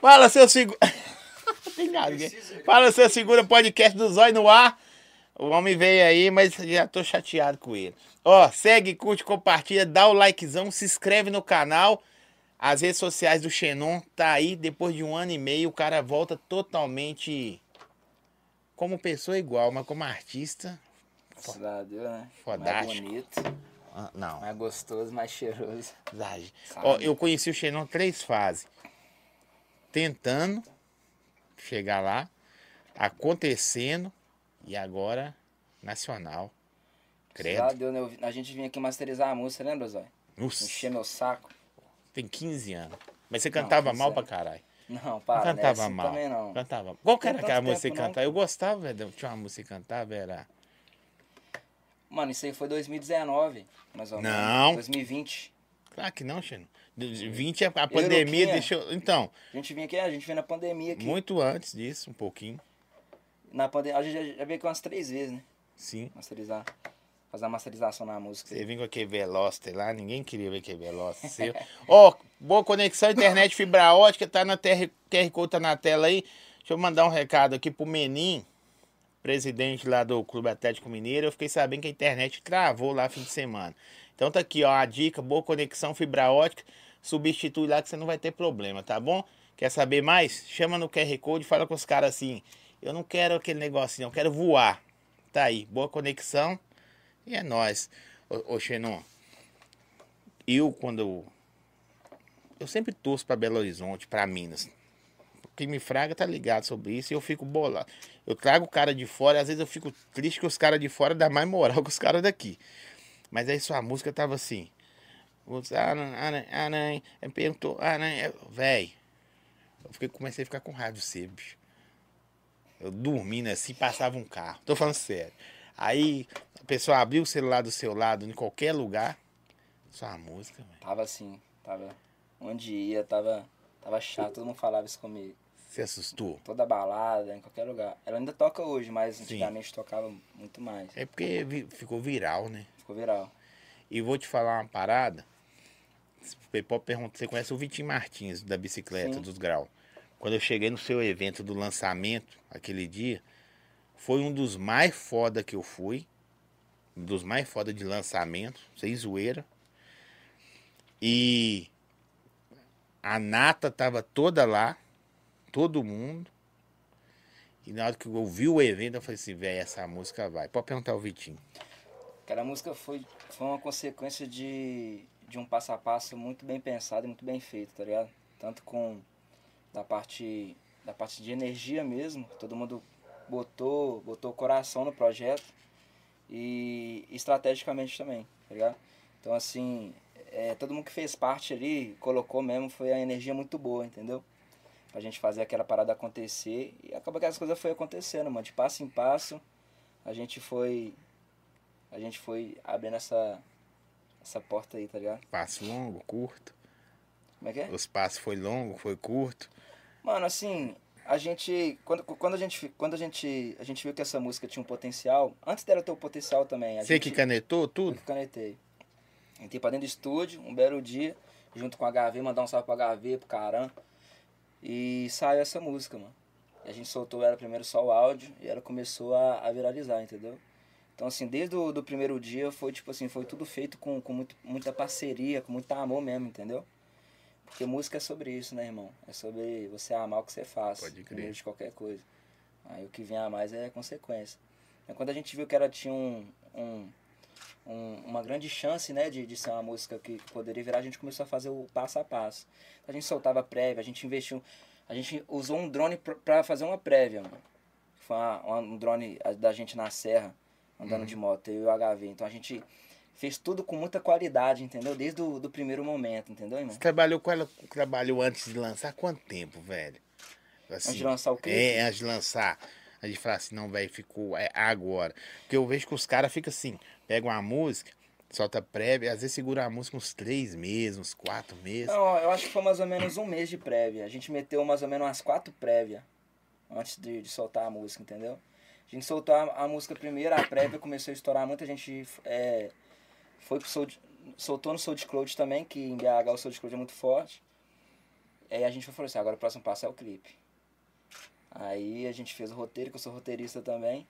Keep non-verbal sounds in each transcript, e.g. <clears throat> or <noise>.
Fala, seu segundo. <laughs> Fala, seu segundo podcast do Zóio no ar. O homem veio aí, mas já tô chateado com ele. Ó, segue, curte, compartilha, dá o likezão, se inscreve no canal. As redes sociais do Xenon tá aí. Depois de um ano e meio, o cara volta totalmente como pessoa igual, mas como artista. Cidade, né? Fodástico. Mais bonito, ah, Não. mais gostoso, mais cheiroso. Ó, eu conheci o Xenon três fases. Tentando chegar lá, acontecendo e agora nacional. Credo. Né? A gente vinha aqui masterizar a música, lembra, Zói? Encher meu saco. tem 15 anos. Mas você cantava 15 mal pra anos. caralho. Não, Não para, né? cantava Assim mal. também não. Cantava. Qual que era aquela música que não. cantava? Eu gostava, velho. Tinha uma música que cantava, era. Mano, isso aí foi 2019, mais ou menos. Não. 2020. Claro que não, Xeno. 20 é a pandemia deixou. Então, A gente vinha aqui, a gente veio na pandemia aqui. muito antes disso, um pouquinho. Na pandemia, a gente já, já veio aqui umas três vezes, né? Sim. Masterizar. Fazer a masterização na música. Você vinha com aquele Veloster lá, ninguém queria ver aquele Veloster seu. <laughs> Ó, boa conexão, internet fibra ótica, tá na TR, QR Code, tá na tela aí. Deixa eu mandar um recado aqui pro Menin, presidente lá do Clube Atlético Mineiro. Eu fiquei sabendo que a internet travou lá fim de semana. Então tá aqui, ó, a dica, boa conexão fibra ótica. Substitui lá que você não vai ter problema, tá bom? Quer saber mais? Chama no QR Code fala com os caras assim. Eu não quero aquele negocinho, eu quero voar. Tá aí, boa conexão. E é nóis. Ô, Xenon, eu quando. Eu, sempre torço pra Belo Horizonte, pra Minas. Quem me fraga tá ligado sobre isso e eu fico bolado. Eu trago o cara de fora, às vezes eu fico triste que os caras de fora dão mais moral <laughs> que os caras daqui. Mas aí sua música tava assim. Os aran- aran- aran- perguntou, aran- é, Véi, eu fiquei, comecei a ficar com raiva de você, bicho. Eu dormindo assim, passava um carro. Tô falando sério. Aí a pessoa abriu o celular do seu lado, em qualquer lugar. Só a música, velho. Tava assim, tava. Onde ia, tava. Tava chato, todo mundo falava isso comigo. Você assustou? Toda balada, em qualquer lugar. Ela ainda toca hoje, mas antigamente tocava muito mais. É porque ficou viral, né? Ficou viral. E vou te falar uma parada. Você pode perguntar, você conhece o Vitinho Martins, da bicicleta, Sim. dos graus. Quando eu cheguei no seu evento do lançamento, aquele dia, foi um dos mais foda que eu fui. Um dos mais foda de lançamento, sem zoeira. E a Nata tava toda lá, todo mundo. E na hora que eu ouvi o evento, eu falei assim, velho, essa música vai. Pode perguntar ao Vitinho. Aquela música foi, foi uma consequência de, de um passo a passo muito bem pensado e muito bem feito, tá ligado? Tanto com da parte da parte de energia mesmo, todo mundo botou, botou coração no projeto e estrategicamente também, tá ligado? Então assim, é, todo mundo que fez parte ali, colocou mesmo, foi a energia muito boa, entendeu? Pra gente fazer aquela parada acontecer e acaba que as coisas foi acontecendo, mano, de passo em passo, a gente foi a gente foi abrindo essa essa porta aí, tá ligado? Passo longo, curto. Como é que é? Os passos foi longo, foi curto. Mano, assim, a gente quando, quando a gente quando a gente a gente viu que essa música tinha um potencial, antes dela ter o potencial também, a Você gente que canetou eu tudo? que canetei. Entrei pra dentro do estúdio, um belo dia, junto com a HV, mandar um salve pra HV, pro Caram. E saiu essa música, mano. E a gente soltou ela primeiro só o áudio e ela começou a, a viralizar, entendeu? Então, assim, desde o do primeiro dia foi, tipo assim, foi tudo feito com, com muito, muita parceria, com muito amor mesmo, entendeu? Porque música é sobre isso, né, irmão? É sobre você amar o que você faz. Pode crer. de qualquer coisa. Aí o que vem a mais é consequência. Então, quando a gente viu que ela tinha um, um, um- uma grande chance, né, de, de ser uma música que poderia virar, a gente começou a fazer o passo a passo. A gente soltava prévia, a gente investiu, a gente usou um drone pra fazer uma prévia, mano. Foi uma- uma- um drone da gente na serra, andando de moto, eu e o HV. Então a gente fez tudo com muita qualidade, entendeu? Desde o do primeiro momento, entendeu, irmão? Você trabalhou com ela, trabalhou antes de lançar quanto tempo, velho? Assim, Antes de lançar o quê? É, antes de lançar. A gente fala assim, não, velho, ficou é agora. Porque eu vejo que os caras ficam assim, pegam uma música, solta prévia, às vezes segura a música uns três meses, uns quatro meses. Não, eu acho que foi mais ou menos um mês de prévia. A gente meteu mais ou menos umas quatro prévias antes de, de soltar a música, entendeu? A gente soltou a, a música primeiro, a prévia começou a estourar, muita gente é, foi pro Soul, soltou no SoundCloud também, que em BH o SoundCloud é muito forte. Aí a gente falou assim, agora o próximo passo é o clipe. Aí a gente fez o roteiro, que eu sou roteirista também.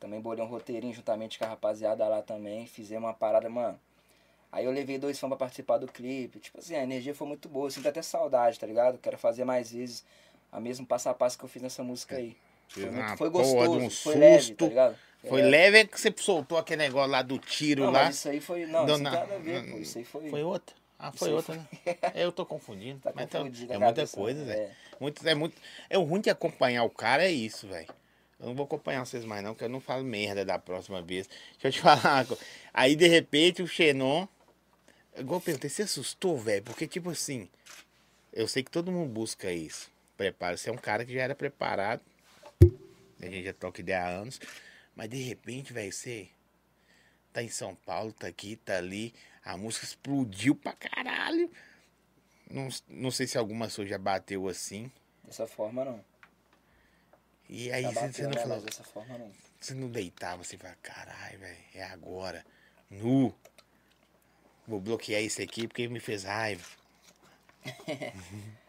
Também bolei um roteirinho juntamente com a rapaziada lá também. Fizemos uma parada, mano. Aí eu levei dois fãs pra participar do clipe. Tipo assim, a energia foi muito boa. Eu sinto até saudade, tá ligado? Quero fazer mais vezes a mesmo passo a passo que eu fiz nessa música aí. Foi, foi porra, gostoso, de um foi leve, susto. tá ligado? Foi É. leve é que você soltou aquele negócio lá do tiro Não, lá. mas isso aí foi. Não, Não, isso nada a ver, pô. Isso aí foi. Foi outra? Ah, foi aí outra, né? Eu tô confundindo. <laughs> Tá mas confundido a é muita coisa, velho. É. Muito, é muito. É o ruim de acompanhar o cara é isso, velho. Eu não vou acompanhar vocês mais, não, porque eu não falo merda da próxima vez. Deixa eu te <laughs> falar uma coisa. Aí, de repente, o Xenon. Igual eu perguntei, você assustou, velho? Porque, tipo assim. Eu sei que todo mundo busca isso. Prepara. Você é um cara que já era preparado. A gente já toca ideia há anos. Mas, de repente, velho, você tá em São Paulo, tá aqui, tá ali. A música explodiu pra caralho. Não, não sei se alguma sua já bateu assim. Dessa forma não. E aí Já você, não falou, dessa forma não. você não deitava, você fala, caralho, velho, é agora. Nu. Vou bloquear esse aqui porque me fez raiva. <laughs>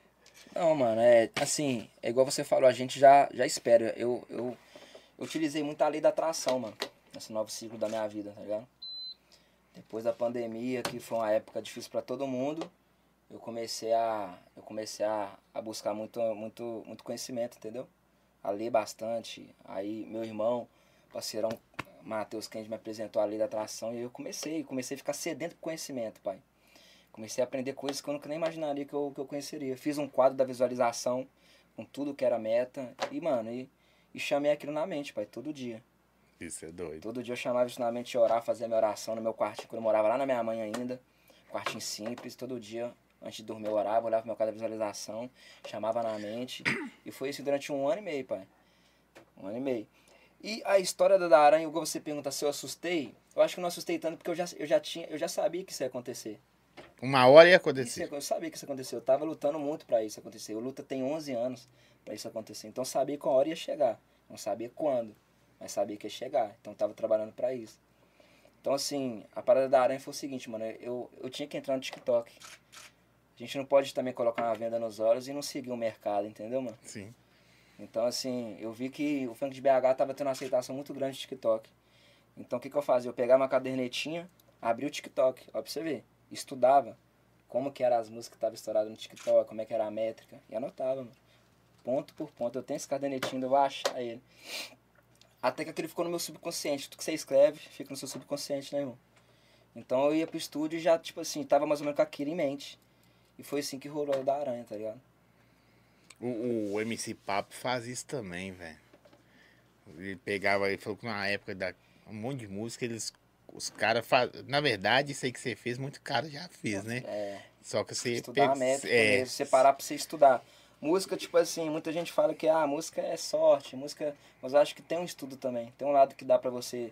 Não, mano, é assim, é igual você falou, a gente já, já espera. Eu, eu, eu utilizei muito a lei da atração, mano, nesse novo ciclo da minha vida, tá ligado? Depois da pandemia, que foi uma época difícil pra todo mundo, eu comecei a eu comecei a, a buscar muito, muito, muito conhecimento, entendeu? A ler bastante. Aí meu irmão, parceirão Matheus Kennedy me apresentou a lei da atração e eu comecei, comecei a ficar sedento por conhecimento, pai. Comecei a aprender coisas que eu nunca nem imaginaria que eu, que eu conheceria. Fiz um quadro da visualização com tudo que era meta e, mano, e, e chamei aquilo na mente, pai, todo dia. Isso é doido. Todo dia eu chamava isso na mente de orar, fazia minha oração no meu quartinho, quando eu morava lá na minha mãe ainda. Quartinho simples, todo dia, antes de dormir, eu orava, olhava pro meu quadro da visualização, chamava na mente. E foi isso durante um ano e meio, pai. Um ano e meio. E a história da da aranha, igual você pergunta se eu assustei, eu acho que eu não assustei tanto porque eu já, eu já, tinha, eu já sabia que isso ia acontecer. Uma hora ia Isso, acontecer. eu sabia que isso aconteceu. Eu tava lutando muito pra isso acontecer. Eu luta tem 11 anos pra isso acontecer. Então eu sabia que a hora ia chegar. Não sabia quando, mas sabia que ia chegar. Então eu tava trabalhando pra isso. Então assim, a parada da aranha foi o seguinte, mano. Eu, eu tinha que entrar no TikTok. A gente não pode também colocar uma venda nos olhos e não seguir o mercado, entendeu, mano? Sim. Então, assim, eu vi que o funk de BH tava tendo uma aceitação muito grande no TikTok. Então, o que, que eu fazia? Eu pegava uma cadernetinha, abria o TikTok, ó, pra você ver. Estudava como que eram as músicas que estavam estouradas no TikTok, como é que era a métrica. E anotava, mano. Ponto por ponto. Eu tenho esse cadernetinho, eu vou achar ele. Até que aquele ficou no meu subconsciente. Tudo que você escreve fica no seu subconsciente, né, irmão? Então eu ia pro estúdio e já, tipo assim, tava mais ou menos com aquilo em mente. E foi assim que rolou o da aranha, tá ligado? O, o MC Papo faz isso também, velho. Ele pegava, ele falou que na época da um monte de música, eles. Os caras faz... Na verdade, isso aí que você fez, muito cara já fez, né? É. Só que você. estudar pega- métrica é, separar pra você estudar. Música, tipo assim, muita gente fala que ah, música é sorte, música. Mas eu acho que tem um estudo também. Tem um lado que dá pra você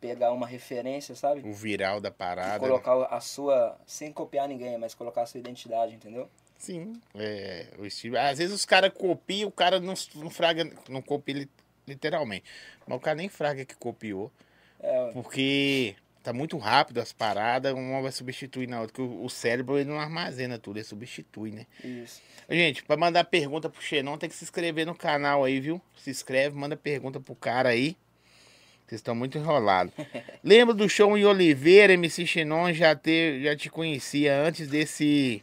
pegar uma referência, sabe? O viral da E parada. né? colocar a sua. Sem copiar ninguém, mas colocar a sua identidade, entendeu? Sim, é, o estilo. Às vezes os caras copiam, o cara não, não fraga, não copia li- literalmente. Mas o cara nem fraga que copiou. É, Porque tá muito rápido as paradas, uma vai substituir na outra. Que o, o cérebro ele não armazena tudo, ele substitui, né? isso. Gente, pra mandar pergunta pro Xenon, tem que se inscrever no canal aí, viu? Se inscreve, manda pergunta pro cara aí. Vocês estão muito enrolados. <laughs> Lembra do show em Oliveira, MC Xenon? Já, te, já te conhecia antes desse.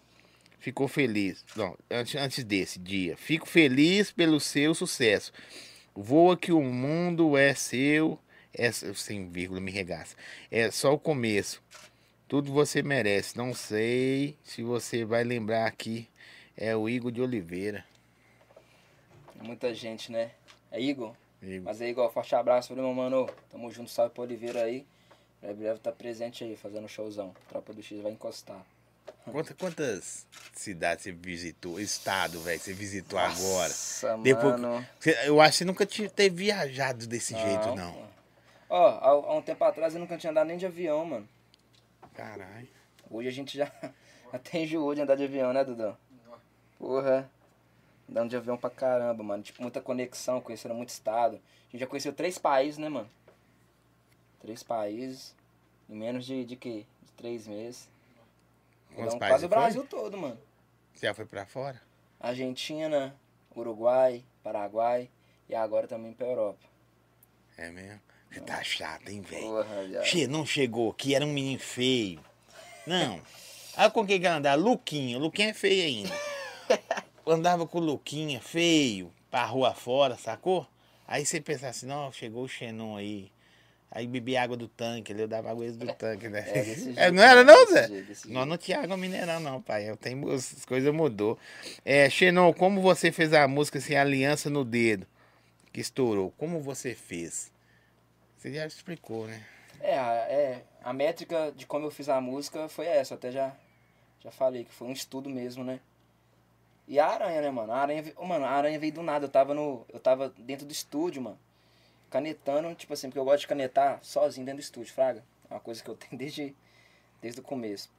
Ficou feliz. Não, antes, antes desse dia. Fico feliz pelo seu sucesso. Voa que o mundo é seu. É, sem vírgula, me regaça. É só o começo. Tudo você merece. Não sei se você vai lembrar aqui. É o Igor de Oliveira. Muita gente, né? É Igor? Igor. Mas é Igor, forte abraço, meu mano? Tamo junto, salve pro Oliveira aí. Em breve tá presente aí, fazendo showzão. Tropa do X vai encostar. Quanta- quantas cidades você visitou? Estado, velho, você visitou agora? Nossa, Depois- mano. Você- Eu acho que você nunca ter viajado desse jeito, Não, não. pô. Ó, há, há um tempo atrás eu nunca tinha andado nem de avião, mano. Caralho. Hoje a gente já <laughs> até enjoou de andar de avião, né, Dudu? Porra. Andando de avião pra caramba, mano. Tipo, muita conexão, conhecendo muito estado. A gente já conheceu três países, né, mano? Três países. Em menos de, de quê? De três meses. Então, quase o foi? Brasil todo, mano. Você já foi pra fora? Argentina, Uruguai, Paraguai e agora também pra Europa. É mesmo? Você tá chato, hein, velho? Che, não chegou aqui, era um menino feio. Não. Aí com quem que ela andava? Luquinha. Luquinha é feio ainda. <laughs> Andava com o Luquinha, feio, pra rua fora, sacou? Aí você pensava assim, não, chegou o Xenon aí. Aí bebia água do tanque, eu dava água do tanque, né? É, <laughs> É, não era não, Zé? jeito, Nós não tinha água mineral não, pai. Eu tenho, as coisas mudou. É, Xenon, como você fez a música assim, Aliança no Dedo, que estourou? Como você fez? Você já explicou, né? É, a- é, a métrica de como eu fiz a música foi essa, até já, já falei, que foi um estudo mesmo, né? E a aranha, né, mano? A aranha, mano, a aranha veio do nada. Eu tava no. Eu tava dentro do estúdio, mano. Canetando, tipo assim, porque eu gosto de canetar sozinho dentro do estúdio, Fraga. É uma coisa que eu <laughs> tenho desde, desde o começo.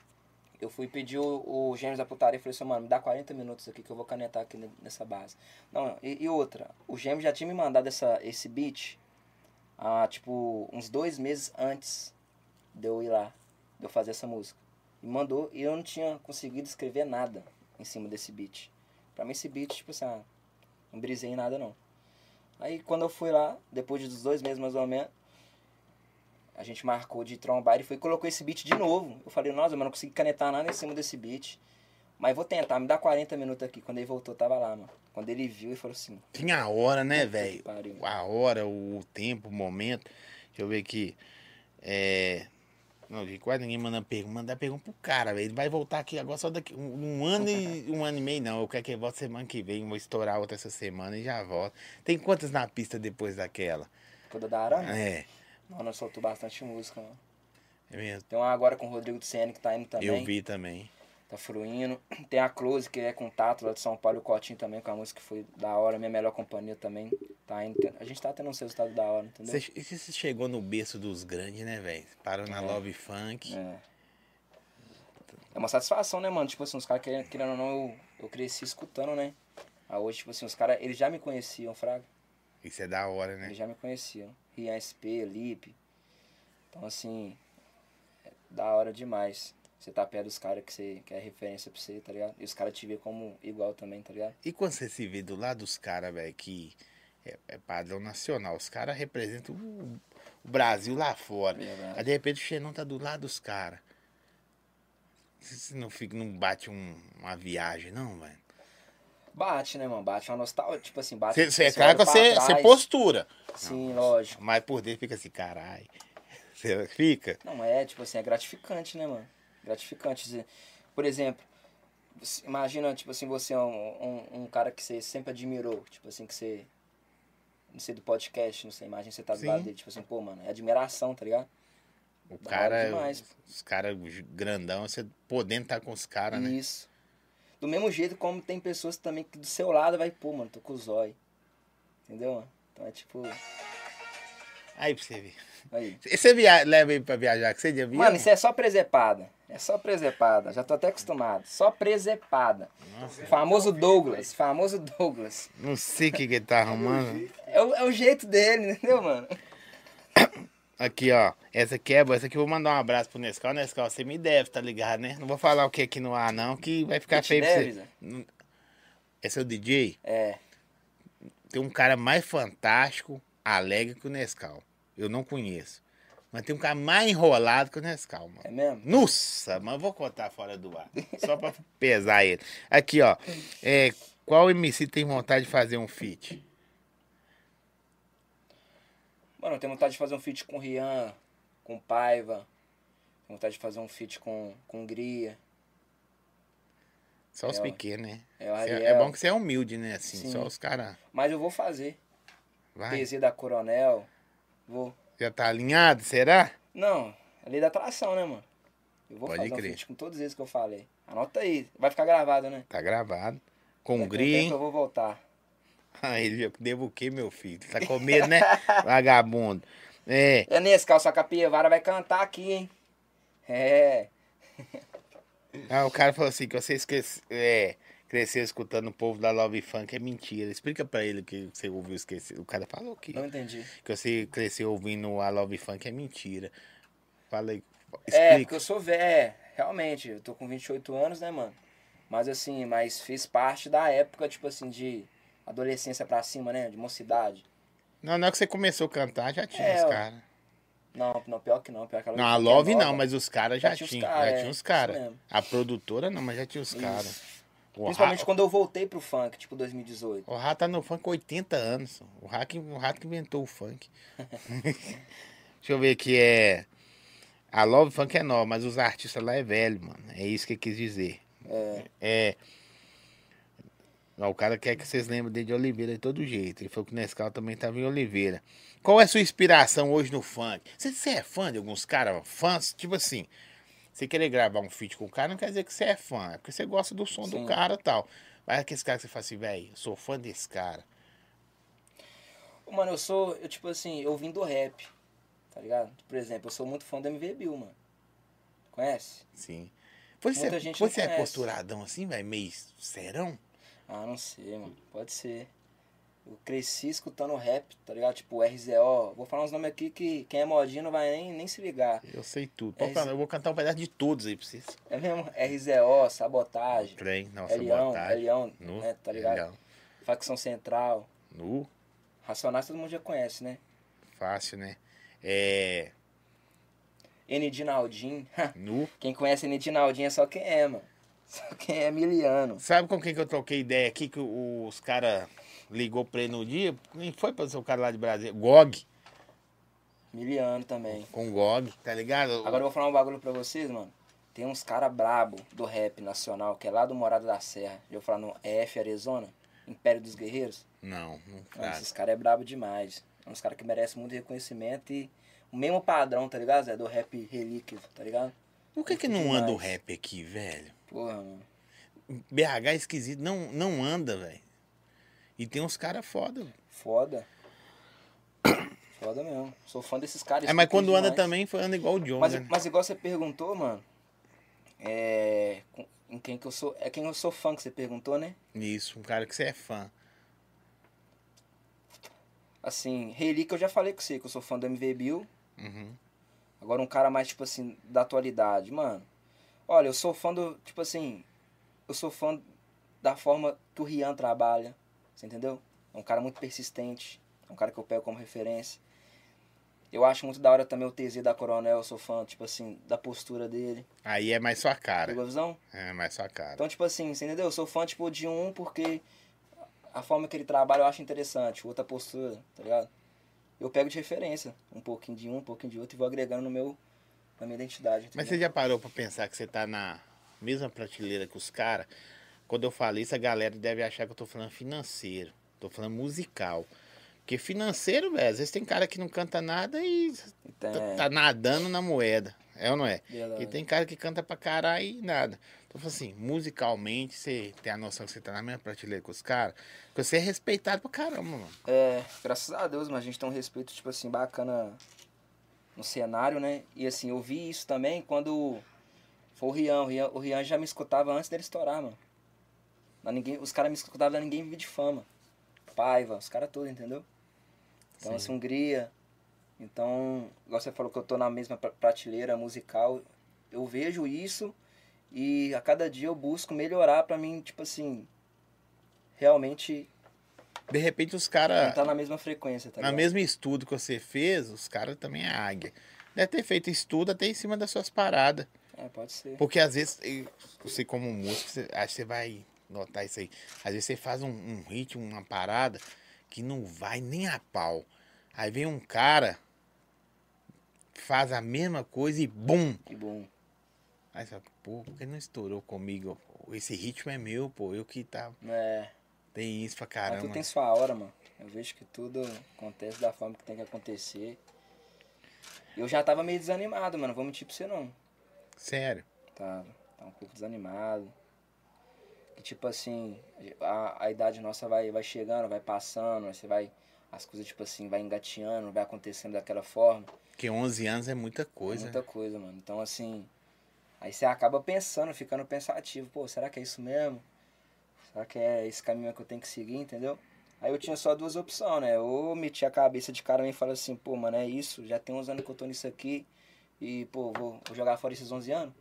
Eu fui pedir o, o Gêmeos da Putaria e falei assim, mano, me dá 40 minutos aqui que eu vou canetar aqui ne- nessa base. Não, e, e outra, o Gêmeos já tinha me mandado essa, esse beat há, tipo, uns dois meses antes de eu ir lá, de eu fazer essa música. E mandou, e eu não tinha conseguido escrever nada em cima desse beat. Pra mim esse beat, tipo assim, ah, não brisei em nada não. Aí quando eu fui lá, depois de uns dois meses mais ou menos, a gente marcou de trombar e foi colocou esse beat de novo. Eu falei, nossa, mas não consegui canetar nada em cima desse beat. Mas vou tentar, me dá 40 minutos aqui. Quando ele voltou, tava lá, mano. Quando ele viu, ele falou assim, Tinha a hora, né, velho? A hora, o tempo, o momento. Deixa eu ver aqui. É. Não, vi quase ninguém mandando pergunta. Mandar pergunta pro cara, velho. Ele vai voltar aqui agora só daqui um, um ano e <laughs> um ano e meio, não. Eu quero que ele volte semana que vem. Vou estourar outra essa semana e já volto. Tem quantas na pista depois daquela? toda da aranha. É, Não, nós soltou bastante música, mano. é mesmo. Tem uma agora com o Rodrigo Tsene que tá indo também. Eu vi também. Tá fluindo. <clears throat> Tem a Close, que é com o Tato lá de São Paulo, e o Cotinho também, com a música que foi da hora. Minha melhor companhia também. Tá indo. A gente tá tendo um resultado da hora, entendeu? Você, e você chegou no berço dos grandes, né, velho? Parou na É. Love Funk. É. É uma satisfação, né, mano? Tipo assim, os caras querendo, querendo ou não, eu, eu cresci escutando, né? Aí hoje, tipo assim, os caras, eles já me conheciam, Fraga. Isso é da hora, né? Eles já me conheciam. Rian SP, Lipe. Então, assim, é da hora demais. Você tá perto dos caras que, você, que é referência pra você, tá ligado? E os caras te vê como igual também, tá ligado? E quando você se vê do lado dos caras, velho, que é, é padrão nacional, os caras representam o, o Brasil lá fora. Verdade. Aí de repente o Xenon tá do lado dos caras. Você não, fica, não bate um- uma viagem, não, velho? Bate, né, mano? Bate uma nostalgia. Tipo assim, bate. Você, você é olha que você, você postura. Sim, lógico. Mas por dentro fica assim, caralho. <laughs> Você fica? Não, é, tipo assim, é gratificante, né, mano? Gratificante. Dizer- Por exemplo, imagina, tipo assim, você é um, um, um cara que você sempre admirou, tipo assim, que você. Não sei, do podcast, não sei, imagina você tá do Sim. lado dele, tipo assim, pô, mano, é admiração, tá ligado? O Da cara, hora demais. os caras grandão, você podendo estar com os caras, né? Isso. Do mesmo jeito como tem pessoas também que do seu lado vai, pô, mano, tô com o zóio. Entendeu, mano? Então é tipo. Aí pra você ver. Aí. Você via... leva ele pra viajar com você de avião? Mano, isso é só presepada. É só presepada. Já tô até acostumado. Só presepada. Nossa, Famoso Douglas. Famoso Douglas. não sei o que, que ele tá arrumando. É o, é o jeito dele, entendeu, mano? Aqui, ó. Essa aqui é boa. Essa aqui eu vou mandar um abraço pro Nescau. Nescau, você me deve, tá ligado, né? Não vou falar o que aqui no ar, não, que vai ficar Te feio pra deve, você. Zé? Não- Esse é o DJ? É. Tem um cara mais fantástico, alegre que o Nescau. Eu não conheço. Mas tem um cara mais enrolado que o Nescau, mano. É mesmo? Nossa, mas eu vou contar fora do ar. Só pra <laughs> pesar ele. Aqui, ó. É, qual MC tem vontade de fazer um feat? Mano, eu tenho vontade de fazer um feat com o Rian, com o Paiva. Tenho vontade de fazer um feat com, com Gria. Só os É, pequenos, né? É Ariel. É bom que você é humilde, né? Assim, Sim. só os caras. Mas eu vou fazer. Vai. PZ da Coronel. Vou. Já tá alinhado, será? Não, é lei da atração, né, mano? Eu vou Pode fazer um crer. feat com todos eles que eu falei. Anota aí. Vai ficar gravado, né? Tá gravado. Com o Daqui um Gri, hein? Eu vou voltar. <laughs> Ah, ele devo o quê, meu filho? Tá com medo, né? <laughs> Vagabundo. É. É nesse, calça Capievara vai cantar aqui, hein? É. Ah, o cara falou assim que você esquece, é, cresceu escutando o povo da Love Funk é mentira. Explica pra ele que você ouviu esquecer. O cara falou que, Não entendi. que você cresceu ouvindo a Love Funk é mentira. Fala aí. É, porque Explica. eu sou velho. É, realmente, eu tô com 28 anos, né, mano? Mas assim, mas fez parte da época, tipo assim, de adolescência pra cima, né? De mocidade. Não, não é que você começou a cantar, já tinha É, os caras. Não, não, pior que não. Pior que Não, a é Love nova. não, mas os caras já, Já tinham. cara, já é, tinha os caras. mesmo. A produtora não, mas já tinha os caras. O Principalmente Ra- quando eu voltei pro funk, tipo 2018. O Rato tá no funk há 80 anos. O Rato, o Rato que inventou o funk. <laughs> Deixa eu ver aqui, é... A Love Funk é nova, mas os artistas lá é velho, mano. É isso que eu quis dizer. É, É... O cara quer que vocês lembrem dele de Oliveira de todo jeito. Ele falou que o Nescau também tava em Oliveira. Qual é a sua inspiração hoje no funk? Você, você é fã de alguns caras? Fãs? Tipo assim, você querer gravar um feat com o cara não quer dizer que você é fã. É porque você gosta do som do Sim. cara e tal. Mas aqueles caras que você fala assim, velho, eu sou fã desse cara. Mano, eu sou, eu tipo assim, eu vim do rap, tá ligado? Por exemplo, eu sou muito fã do MV Bill, mano. Conhece? Sim. Você, Muita é- gente você é posturadão assim, velho? Meio serão? Ah, não sei, mano. Pode ser. Eu cresci escutando rap, tá ligado? Tipo, RZO. Vou falar uns nomes aqui que quem é modinho não vai nem, nem se ligar. Eu sei tudo. É falar, eu vou cantar um pedaço de todos aí pra vocês. É mesmo? RZO, Sabotagem, Trem, nossa, Elião, botagem. Elião, Nu, né, tá ligado? Elião. Facção Central. Nu, Racionais todo mundo já conhece, né? fácil, né? É. N. Naldin. <laughs> Nu. Quem conhece N. Naldin é só quem é, mano. Só quem é miliano. Sabe com quem que eu troquei ideia aqui? Que o- os caras ligou pra ele no dia? Quem foi pra ser o cara lá de Brasília? GOG. Miliano também. Com GOG, tá ligado? Agora eu vou falar um bagulho pra vocês, mano. Tem uns cara brabo do rap nacional, que é lá do Morada da Serra. Eu vou falar no EF Arizona, Império dos Guerreiros. Não, não Mano, esses caras é brabo demais. É uns caras que merecem muito reconhecimento e o mesmo padrão, tá ligado, Zé? Do rap relíquio, tá ligado? Por que que não demais. anda o rap aqui, velho? Porra, mano. BH é esquisito, não, não anda, velho. E tem uns caras foda. Foda. <coughs> Foda mesmo. Sou fã desses caras. É, mas quando anda demais. também, foi anda igual o John, Mas, né? mas igual você perguntou, mano. É. Em quem que eu sou. É quem eu sou fã que você perguntou, né? Isso, um cara que você é fã. Assim, Relíquia eu já falei com você, que eu sou fã do MV Bill. Uhum. Agora um cara mais, tipo assim, da atualidade, mano. Olha, eu sou fã do. Tipo assim. Eu sou fã da forma que o Rian trabalha. Você entendeu? É um cara muito persistente. É um cara que eu pego como referência. Eu acho muito da hora também o TZ da Coronel. Eu sou fã, tipo assim, da postura dele. Aí é mais sua cara. Pegou a visão? É mais sua cara. Então, tipo assim, você entendeu? Eu sou fã, tipo, de um porque a forma que ele trabalha eu acho interessante. Outra postura, tá ligado? Eu pego de referência. Um pouquinho de um, um pouquinho de outro e vou agregando no meu, na minha identidade. Mas você já parou pra pensar que você tá na mesma prateleira que os caras? Quando eu falo isso, a galera deve achar que eu tô falando financeiro. Tô falando musical. Porque financeiro, velho, às vezes tem cara que não canta nada e Então, tá, é, tá nadando na moeda. É ou não é? verdade. E tem cara que canta pra caralho e nada. Então, assim, musicalmente, você tem a noção que você tá na mesma prateleira com os caras. Porque você é respeitado pra caramba, mano. É, graças a Deus, mas a gente tem um respeito, tipo assim, bacana no cenário, né? E assim, eu vi isso também quando foi o Rian. O Rian, o Rian já me escutava antes dele estourar, mano. Mas ninguém, os caras me escutavam, ninguém vivia de fama. Paiva, os caras todos, entendeu? Então, Sim. assim, Hungria. Então, igual você falou que eu tô na mesma pra- prateleira musical, eu vejo isso e a cada dia eu busco melhorar pra mim, tipo assim, realmente De repente, os caras. entrar na mesma frequência, tá Na ligado? mesmo estudo que você fez, os caras também é águia. Deve ter feito estudo até em cima das suas paradas. É, pode ser. Porque às vezes, você como músico, você, acho que você vai notar isso aí. Às vezes você faz um, um hit, uma parada, que não vai nem a pau. Aí vem um cara, faz a mesma coisa e bum! Que bom. Aí você fala, pô, por que não estourou comigo? Esse ritmo é meu, pô, eu que tava. É, Tem isso pra mas caramba. tudo tem sua hora, mano. Eu vejo que tudo acontece da forma que tem que acontecer. Eu já tava meio desanimado, mano. Vou mentir pra você não. Sério. Tá, tá um pouco desanimado. Tipo assim, a, a idade nossa vai, vai chegando, vai passando, você vai. As coisas, tipo assim, vai engateando, vai acontecendo daquela forma. Porque 11 anos é muita É coisa. muita coisa, mano. Então, assim, aí você acaba pensando, ficando pensativo. Pô, será que é isso mesmo? Será que é esse caminho que eu tenho que seguir, entendeu? Aí eu tinha só duas opções, né? Ou meter a cabeça de cara e falar assim, pô, mano, é isso, já tem uns anos que eu tô nisso aqui e, pô, vou, vou jogar fora esses 11 anos.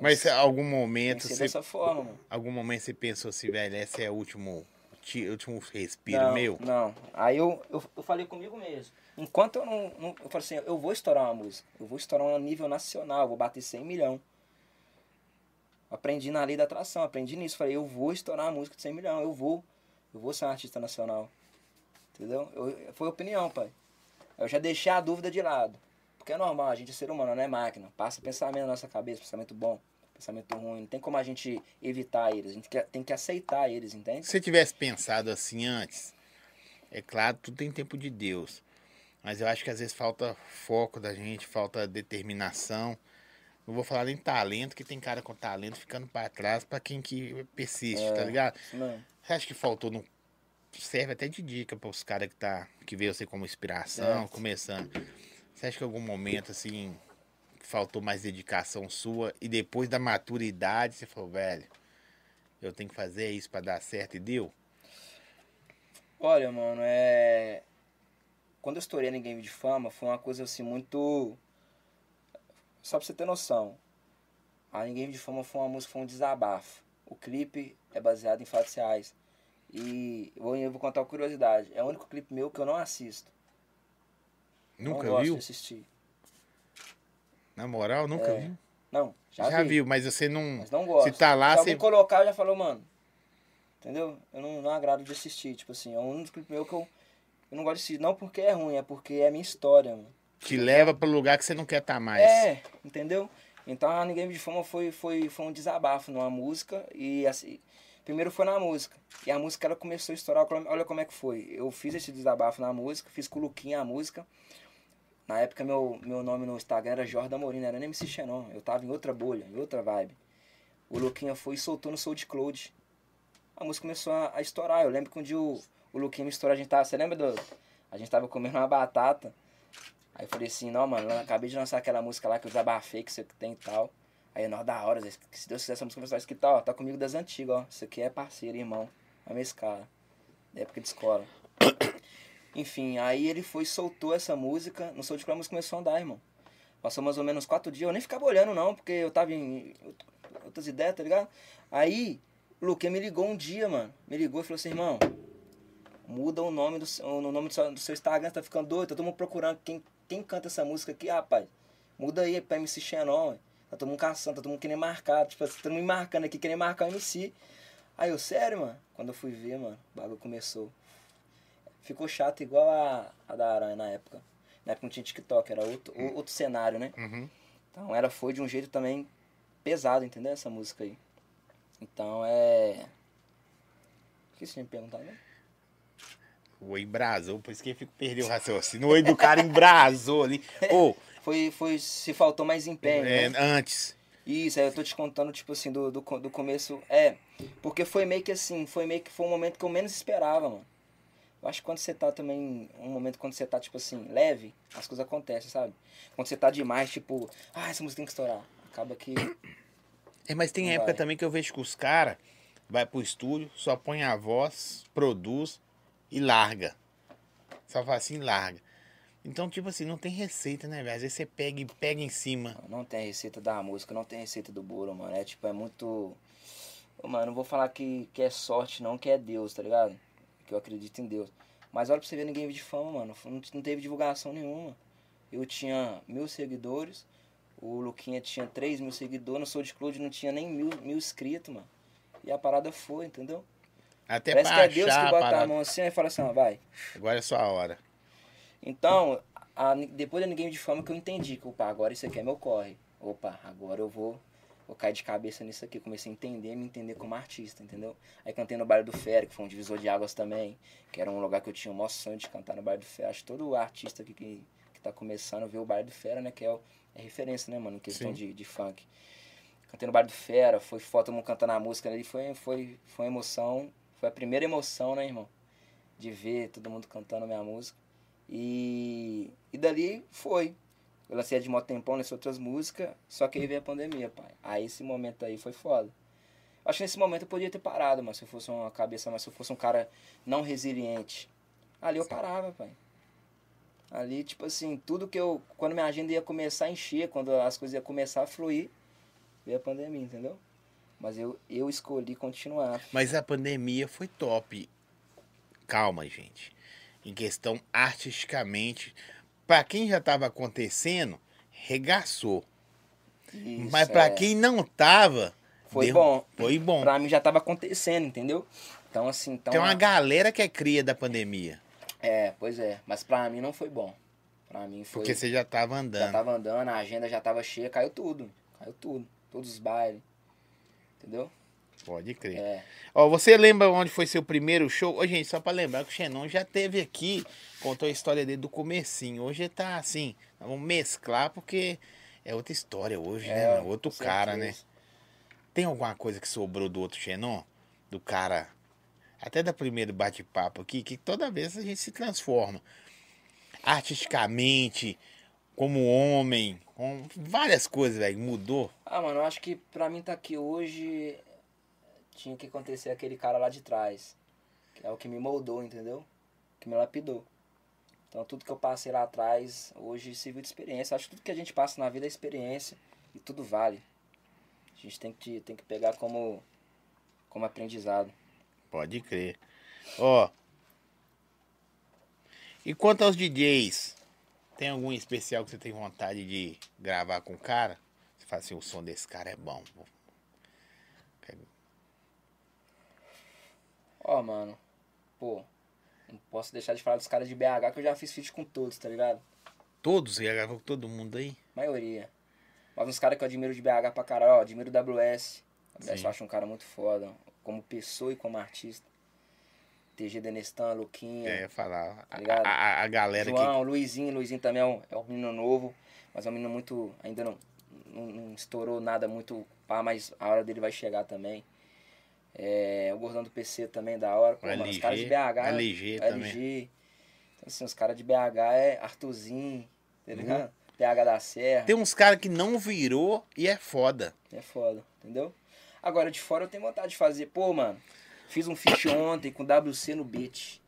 Mas algum Tem momento você. dessa forma. Algum momento você pensou assim, velho, esse é o último, ti- último respiro não, meu? Não. Aí eu, eu, eu falei comigo mesmo. Enquanto eu não, não- Eu falei assim, eu vou estourar uma música. Eu vou estourar um nível nacional, eu vou bater 100 milhão. Aprendi na lei da atração, aprendi nisso. Falei, eu vou estourar uma música de 100 milhão, eu vou. Eu vou ser um artista nacional. Entendeu? Eu, foi opinião, pai. Eu já deixei a dúvida de lado. Porque é normal, a gente é ser humano, não é máquina. Passa pensamento na nossa cabeça, pensamento bom, pensamento ruim. Não tem como a gente evitar eles. A gente tem que aceitar eles, entende? Se você tivesse pensado assim antes, é claro, tudo tem tempo de Deus. Mas eu acho que às vezes falta foco da gente, falta determinação. Não vou falar nem talento, que tem cara com talento ficando pra trás pra quem que persiste, tá ligado? Isso mesmo. Você acha que faltou no. Serve até de dica para os caras que, tá, que vê você como inspiração, Certo. começando. Você acha que algum momento, assim, faltou mais dedicação sua e depois da maturidade você falou, velho, eu tenho que fazer isso para dar certo e deu? Olha, mano, é. Quando eu estourei no Game de Fama, foi uma coisa assim muito. Só pra você ter noção. A Game de Fama foi uma música, foi um desabafo. O clipe é baseado em fatos reais. E eu vou contar uma curiosidade. É o único clipe meu que eu não assisto. Nunca não gosto viu? de assistir. Na moral, nunca É, viu? Não, já, Já, vi, viu, mas você não. Mas não gosto. Se tá lá, Se você. colocar, eu já falou, mano. Entendeu? Eu não, não agrado de assistir. Tipo assim, é um único clipe meu que eu, eu não gosto de assistir. Não porque é ruim, é porque é a minha história, mano. Te leva pro lugar que você não quer estar mais. É, entendeu? Então a Ninguém de Fama foi, foi, foi um desabafo numa música e assim, primeiro foi na música. E a música ela começou a estourar, olha como é que foi. Eu fiz esse desabafo na música, fiz com o Luquinha a música. Na época meu, meu nome no Instagram era Jordan Morim, não era nem MC Xenon. Eu tava em outra bolha, em outra vibe. O Luquinha foi e soltou no SoundCloud. A música começou a, a estourar. Eu lembro que um dia o, o Luquinha me estourou, a gente tava, você lembra do... A gente tava comendo uma batata. Aí eu falei assim, não, mano, acabei de lançar aquela música lá que eu desabafei, que você tem e tal. Aí, nós da hora, se Deus quiser essa música vai escrita, ó, tá comigo das antigas, ó. Isso aqui é parceiro, irmão. É meu cara. Da época de escola. Enfim, aí ele foi soltou essa música. No SoundCloud a música começou a andar, irmão. Passou mais ou menos quatro dias. Eu nem ficava olhando, não, porque eu tava em outras ideias, tá ligado? Aí, o Luque me ligou um dia, mano. Me ligou e falou assim, irmão, muda o nome do, o nome do seu, do seu Instagram, tá ficando doido. Tá todo mundo procurando quem, quem canta essa música aqui, rapaz. Muda aí pra MC Xenon. Tá todo mundo caçando, tá todo mundo querendo marcar. Tipo, assim, todo mundo marcando aqui, querendo marcar o MC. Aí eu, sério, mano? Quando eu fui ver, mano, o bagulho começou. Ficou chato igual a, a da Aranha na época. Na época não tinha TikTok, era outro, o- outro cenário, né? Uhum. Então ela foi de um jeito também pesado, entendeu? Essa música aí. Então é. O que você tinha me perguntado? né? O embrasou, por isso que eu fico perdeu o raciocínio. O oi do cara embrasou ali. <laughs> Ô, Foi, foi. Se faltou mais empenho. é, né? antes. Isso, aí eu tô te contando, tipo assim, do, do, do começo. É. Porque foi meio que assim, foi meio que foi um momento que eu menos esperava, mano. Eu acho que quando você tá também. Um momento quando você tá, tipo assim, leve, as coisas acontecem, sabe? Quando você tá demais, tipo, ah, essa música tem que estourar. Acaba que. É, mas tem época vai. também que eu vejo que os caras vai pro estúdio, só põe a voz, produz e larga. Só fala assim, larga. Então, tipo assim, não tem receita, né, velho? Às vezes você pega e pega em cima. Não tem receita da música, não tem receita do bolo, mano. É tipo, é muito. Mano, não vou falar que, que é sorte, não, que é Deus, tá ligado? Que eu acredito em Deus. Mas olha pra você ver ninguém de fama, mano. Não, não teve divulgação nenhuma. Eu tinha mil seguidores, o Luquinha tinha três mil seguidores, no SoundCloud não tinha nem mil, mil inscritos, mano. E a parada foi, entendeu? Até Parece que é Deus que a bota a parada. mão assim e fala assim, ó, vai. Agora é sua hora. Então, a- depois da Ninguém de Fama que eu entendi que, opa, agora isso aqui é meu corre. Opa, agora eu vou, vou cair de cabeça nisso aqui. Comecei a entender, me entender como artista, entendeu? Aí cantei no Baile do Fera, que foi um divisor de águas também, que era um lugar que eu tinha o maior sonho de cantar no Baile do Fera. Acho que todo artista que, que, que tá começando vê o Baile do Fera, né, que é, o- é referência, né, mano, em questão Sim. de, de funk. Cantei no Baile do Fera, foi foto, todo mundo cantando a música ali, foi, foi, foi uma emoção, foi a primeira emoção, né, irmão? De ver todo mundo cantando a minha música. E, e dali foi. Eu lancei a de Moto Tempão, lancei outras músicas, só que aí veio a pandemia, pai. Aí esse momento aí foi foda. Acho que nesse momento eu podia ter parado, mas se eu fosse uma cabeça, mas se eu fosse um cara não resiliente. Ali eu parava, pai. Ali, tipo assim, tudo que eu. Quando minha agenda ia começar a encher, quando as coisas iam começar a fluir, veio a pandemia, entendeu? Mas eu, eu escolhi continuar. Mas a pandemia foi top. Calma, gente. Em questão artisticamente, para quem já estava acontecendo, regaçou. Isso, Mas para é. quem não tava, Foi deu- bom. Foi bom. Pra mim já tava acontecendo, entendeu? Então, assim, então. Tem uma galera que é cria da pandemia. É, pois é. Mas pra mim não foi bom. Pra mim foi. Porque você já tava Já andando. tava andando, a agenda já tava cheia, caiu tudo. Caiu tudo. Todos os bailes. Entendeu? Pode crer. É. Ó, você lembra onde foi seu primeiro show? Ô, gente, só pra lembrar que o Xenon já teve aqui, contou a história dele do comecinho. Hoje tá assim, vamos mesclar porque é outra história hoje, né? É, mano? Outro cara, né? certeza. Tem alguma coisa que sobrou do outro Xenon? Do cara, até da primeiro bate-papo aqui, que toda vez a gente se transforma. Artisticamente, como homem, com várias coisas, velho. Mudou. Ah, mano, eu acho que pra mim tá aqui hoje tinha que acontecer aquele cara lá de trás. Que é o que me moldou, entendeu? Que me lapidou. Então tudo que eu passei lá atrás, hoje serviu de experiência. Acho que tudo que a gente passa na vida é experiência e tudo vale. A gente tem que, tem que pegar como, como aprendizado. Pode crer. Ó. E quanto aos DJs, tem algum especial que você tem vontade de gravar com o cara? Você fala assim, o som desse cara é bom. Ó, mano, pô, não posso deixar de falar dos caras de BH que eu já fiz feat com todos, tá ligado? Todos, já gravou com todo mundo aí? Maioria. Mas uns caras que eu admiro de BH pra caralho, ó, admiro o WS. O WS Sim. eu acho um cara muito foda, como pessoa e como artista. TG Denestan, Luquinha, É, ia falar. A, ligado? a- a galera João, Luizinho, Luizinho também é um, é um menino novo, mas é um menino muito. ainda não, não, não estourou nada muito pá, mas a hora dele vai chegar também. É, o Gordão do PC também da hora. Pô, O mano, os LG, caras de BH. LG também. LG. Então, assim, os caras de BH é Arthurzinho, tá Uhum. ligado? BH da Serra. Tem uns caras que não virou e é foda. É foda, entendeu? Agora, de fora eu tenho vontade de fazer. Pô, mano, fiz um feat <coughs> ontem com WC no beat.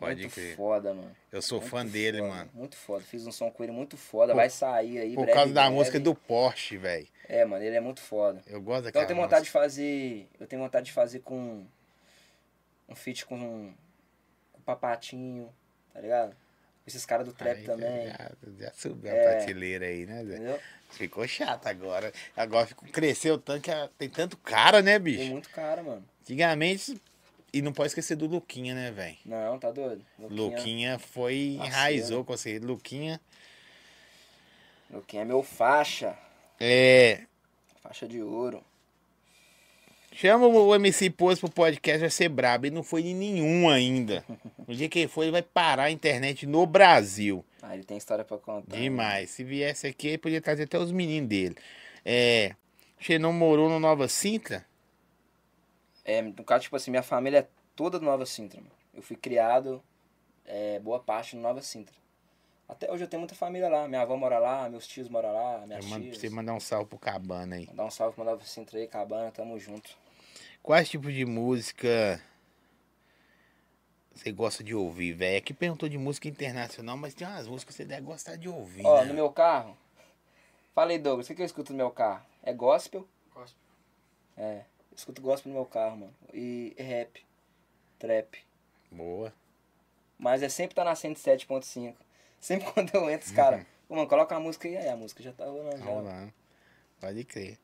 Pode muito crer. foda, mano. Eu sou Muito fã dele, foda, mano. Muito foda. Fiz um som com ele muito foda. Por- Vai sair aí. Por breve, causa da breve. música do Porsche, velho. É, mano, ele é muito foda. Eu gosto Então daquela eu tenho música. vontade de fazer. Eu tenho vontade de fazer com. Um feat com. Com o Papatinho, tá ligado? Esses caras do trap Aí, também. Já, já subiu a É. prateleira aí, né, Zé? Entendeu? Ficou chato agora. Agora ficou, cresceu tanto que a- tem tanto cara, né, Tem bicho? muito cara, mano. Antigamente. E não pode esquecer do Luquinha, né, velho? Não, tá doido? Luquinha foi. Parceiro. enraizou com você. Luquinha. Luquinha é meu faixa. É. Faixa de ouro. Chama o MC Pose pro podcast, vai ser brabo. Ele não foi em nenhum ainda. <laughs> No dia que ele for, ele vai parar a internet no Brasil. Ah, ele tem história pra contar. Demais. Se viesse aqui, ele podia trazer até os meninos dele. É. Xenon morou no Nova Sintra? É, no caso, tipo assim, minha família é toda do Nova Sintra, mano. Eu fui criado, é, boa parte no Nova Sintra. Até hoje eu tenho muita família lá. Minha avó mora lá, meus tios moram lá, minhas Eu mando pra tias. você mandar um salve pro Cabana aí. Mandar um salve pro Nova Sintra aí, Cabana, tamo junto. Quais tipos de música você gosta de ouvir, velho? Aqui perguntou de música internacional, mas tem umas músicas que você deve gostar de ouvir, Ó, né? no meu carro, falei Douglas, o que, que eu escuto no meu carro? É gospel? Gospel. É, eu escuto gospel no meu carro, mano. E rap, trap. Boa. Mas é sempre tá na 107.5. Sempre quando eu entro, os caras, pô, mano, coloca a música aí, aí a música já tá rolando já. Lá. Pode crer.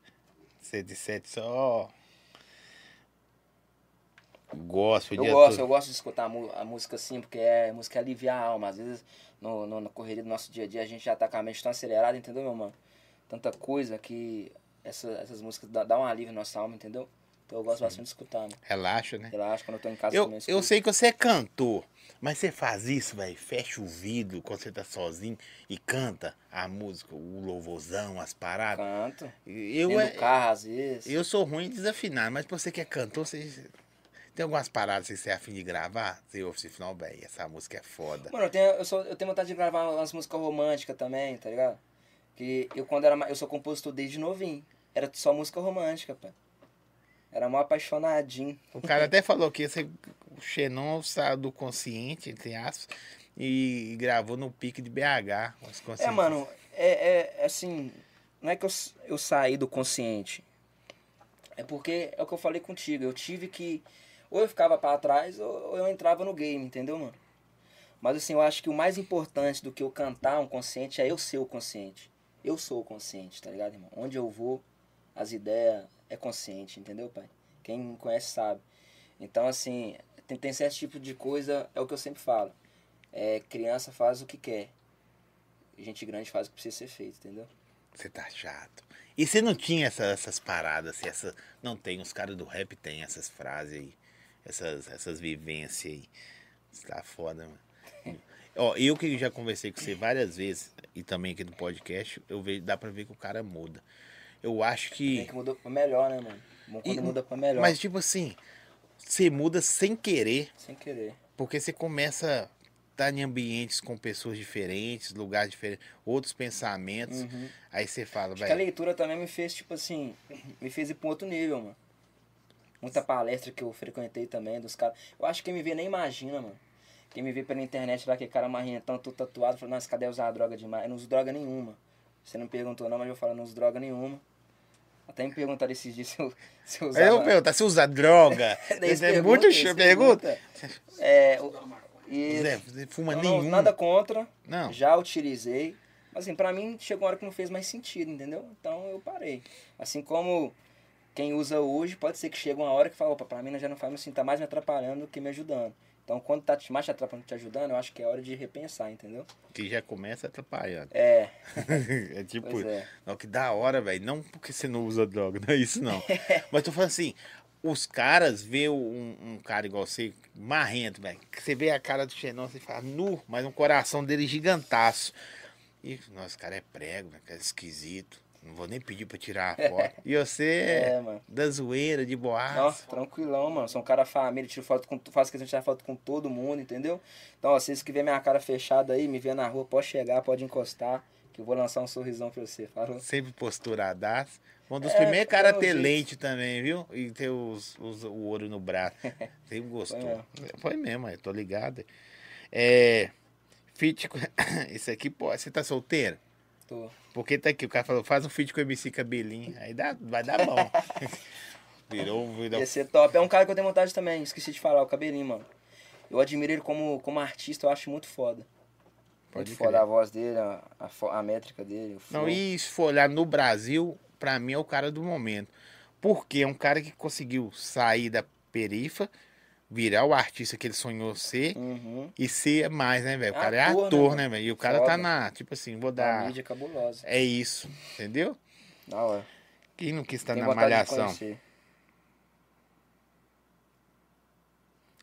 107 só. Gosto Eu gosto, eu gosto de escutar a, a música assim, porque é música alivia a alma. Às vezes, no, no, na correria do nosso dia a dia, a gente já tá com a mente tão acelerada, entendeu, meu mano? Tanta coisa que essa- essas músicas dá, dá um alívio na nossa alma, entendeu? Então eu gosto bastante de escutar, mano. Relaxa, né? Relaxa, quando eu tô em casa Eu, também eu escuto. sei que você é cantor, mas você faz isso, velho. Fecha o vidro quando você tá sozinho e canta a música, o louvorzão, as paradas. Canto. Eu, Dentro é, do carro, às vezes. eu sou ruim em desafinar, mas você que é cantor, você. Tem algumas paradas que você é afim de gravar? Você ouve esse final, velho. Essa música é foda. Mano, eu tenho, eu, sou, eu tenho vontade de gravar umas músicas românticas também, tá ligado? Que eu quando era eu sou compositor desde novinho. Era só música romântica, pai. Era mó apaixonadinho. O cara até falou que esse, o Xenon saiu do consciente, entre aspas, e gravou no pique de BH. É, mano, é, é assim. não é que eu, eu saí do consciente. É porque é o que eu falei contigo. Eu tive que. Ou eu ficava para trás ou eu entrava no game, entendeu, mano? Mas assim, eu acho que o mais importante do que eu cantar um consciente é eu ser o consciente. Eu sou o consciente, tá ligado, irmão? Onde eu vou, as ideias é consciente, entendeu, pai? Quem conhece sabe. Então, assim, tem, tem certo tipo de coisa, é o que eu sempre falo. É, criança faz o que quer. Gente grande faz o que precisa ser feito, entendeu? Você tá chato. E você não tinha essa, essas paradas, assim, essa, não tem, os caras do rap tem essas frases aí, essas, essas vivências aí. Você tá foda, mano. Ó, eu que já conversei com você várias vezes, e também aqui no podcast, eu vejo, dá pra ver que o cara muda. Eu acho que. Tem que mudar pra melhor, né, mano? Quando E- muda pra melhor. Mas, tipo assim, você muda sem querer, Sem querer. porque você começa a estar em ambientes com pessoas diferentes, lugares diferentes, outros pensamentos. Uhum. Aí você fala, que a velho. leitura também me fez, tipo assim, me fez ir pra um outro nível, mano. Muita palestra que eu frequentei também dos caras. Eu acho que quem me vê nem imagina, mano. Quem me vê pela internet lá, que cara marrentão, todo tatuado, falou, nossa, cadê usar droga demais? Eu não uso droga nenhuma. Você não perguntou não, mas eu falo, não uso droga nenhuma. Até me perguntaram esses dias <laughs> se eu, se eu Aí eu usava... pergunto, você usa droga? <laughs> Eles é muito show, pergunta. É, e, Zé, você fuma não, nenhum. nada contra. Não. Já utilizei. Mas assim, pra mim chegou uma hora que não fez mais sentido, entendeu? Então eu parei. Assim como quem usa hoje, pode ser que chegue uma hora que fala, opa, pra mim já não faz mais assim, tá mais me atrapalhando do que me ajudando. Então quando tá te- mais te atrapalhando te ajudando, eu acho que é hora de repensar, entendeu? Que já começa atrapalhando. É, <laughs> é tipo, pois é. não, que da hora, velho. Não porque você não usa droga, <laughs> não é isso não. <laughs> Mas tô falando assim, os caras vê um, um cara igual você, marrento, velho. Você vê a cara do Xenon, você fala, nu, mas um coração dele gigantaço. E, nossa, o cara é prego, né? cara é esquisito. Não vou nem pedir pra tirar a <laughs> foto. E você é, É, mano. da zoeira, de boaça. Nossa, tranquilão, mano. Sou um cara família, tiro foto com, faço questão de tirar foto com todo mundo, entendeu? Então, ó, vocês que vê minha cara fechada aí, me vê na rua, pode chegar, pode encostar, que eu vou lançar um sorrisão pra você. Falou? Sempre posturadaço. Um dos É, primeiros caras a é ter jeito. lente também, viu? E ter os, os- o ouro no braço. <laughs> Sempre gostou. Foi Foi mesmo, eu tô ligado. É. Fit. <coughs> Esse aqui, pô, você tá solteiro? Tô. Porque tá aqui, o cara falou, faz um feat com o MC Cabelinho. Aí dá, vai dar bom. <laughs> virou, virou. Ia ser top. É um cara que eu tenho vontade também, esqueci de falar, o Cabelinho, mano. Eu admiro ele como, como artista, eu acho muito foda. Pode muito crer. foda a voz dele, a, a, a métrica dele. Não, e se for olhar no Brasil, pra mim é o cara do momento. Porque é um cara que conseguiu sair da perifa, virar o artista que ele sonhou ser. Uhum. E ser mais, né, velho? O cara é Ator, né, ator, mano? né, velho? E o cara Foda. tá na, tipo assim, vou dar. mídia cabulosa. É isso, entendeu? Da hora. Quem não quis estar Tenho na malhação?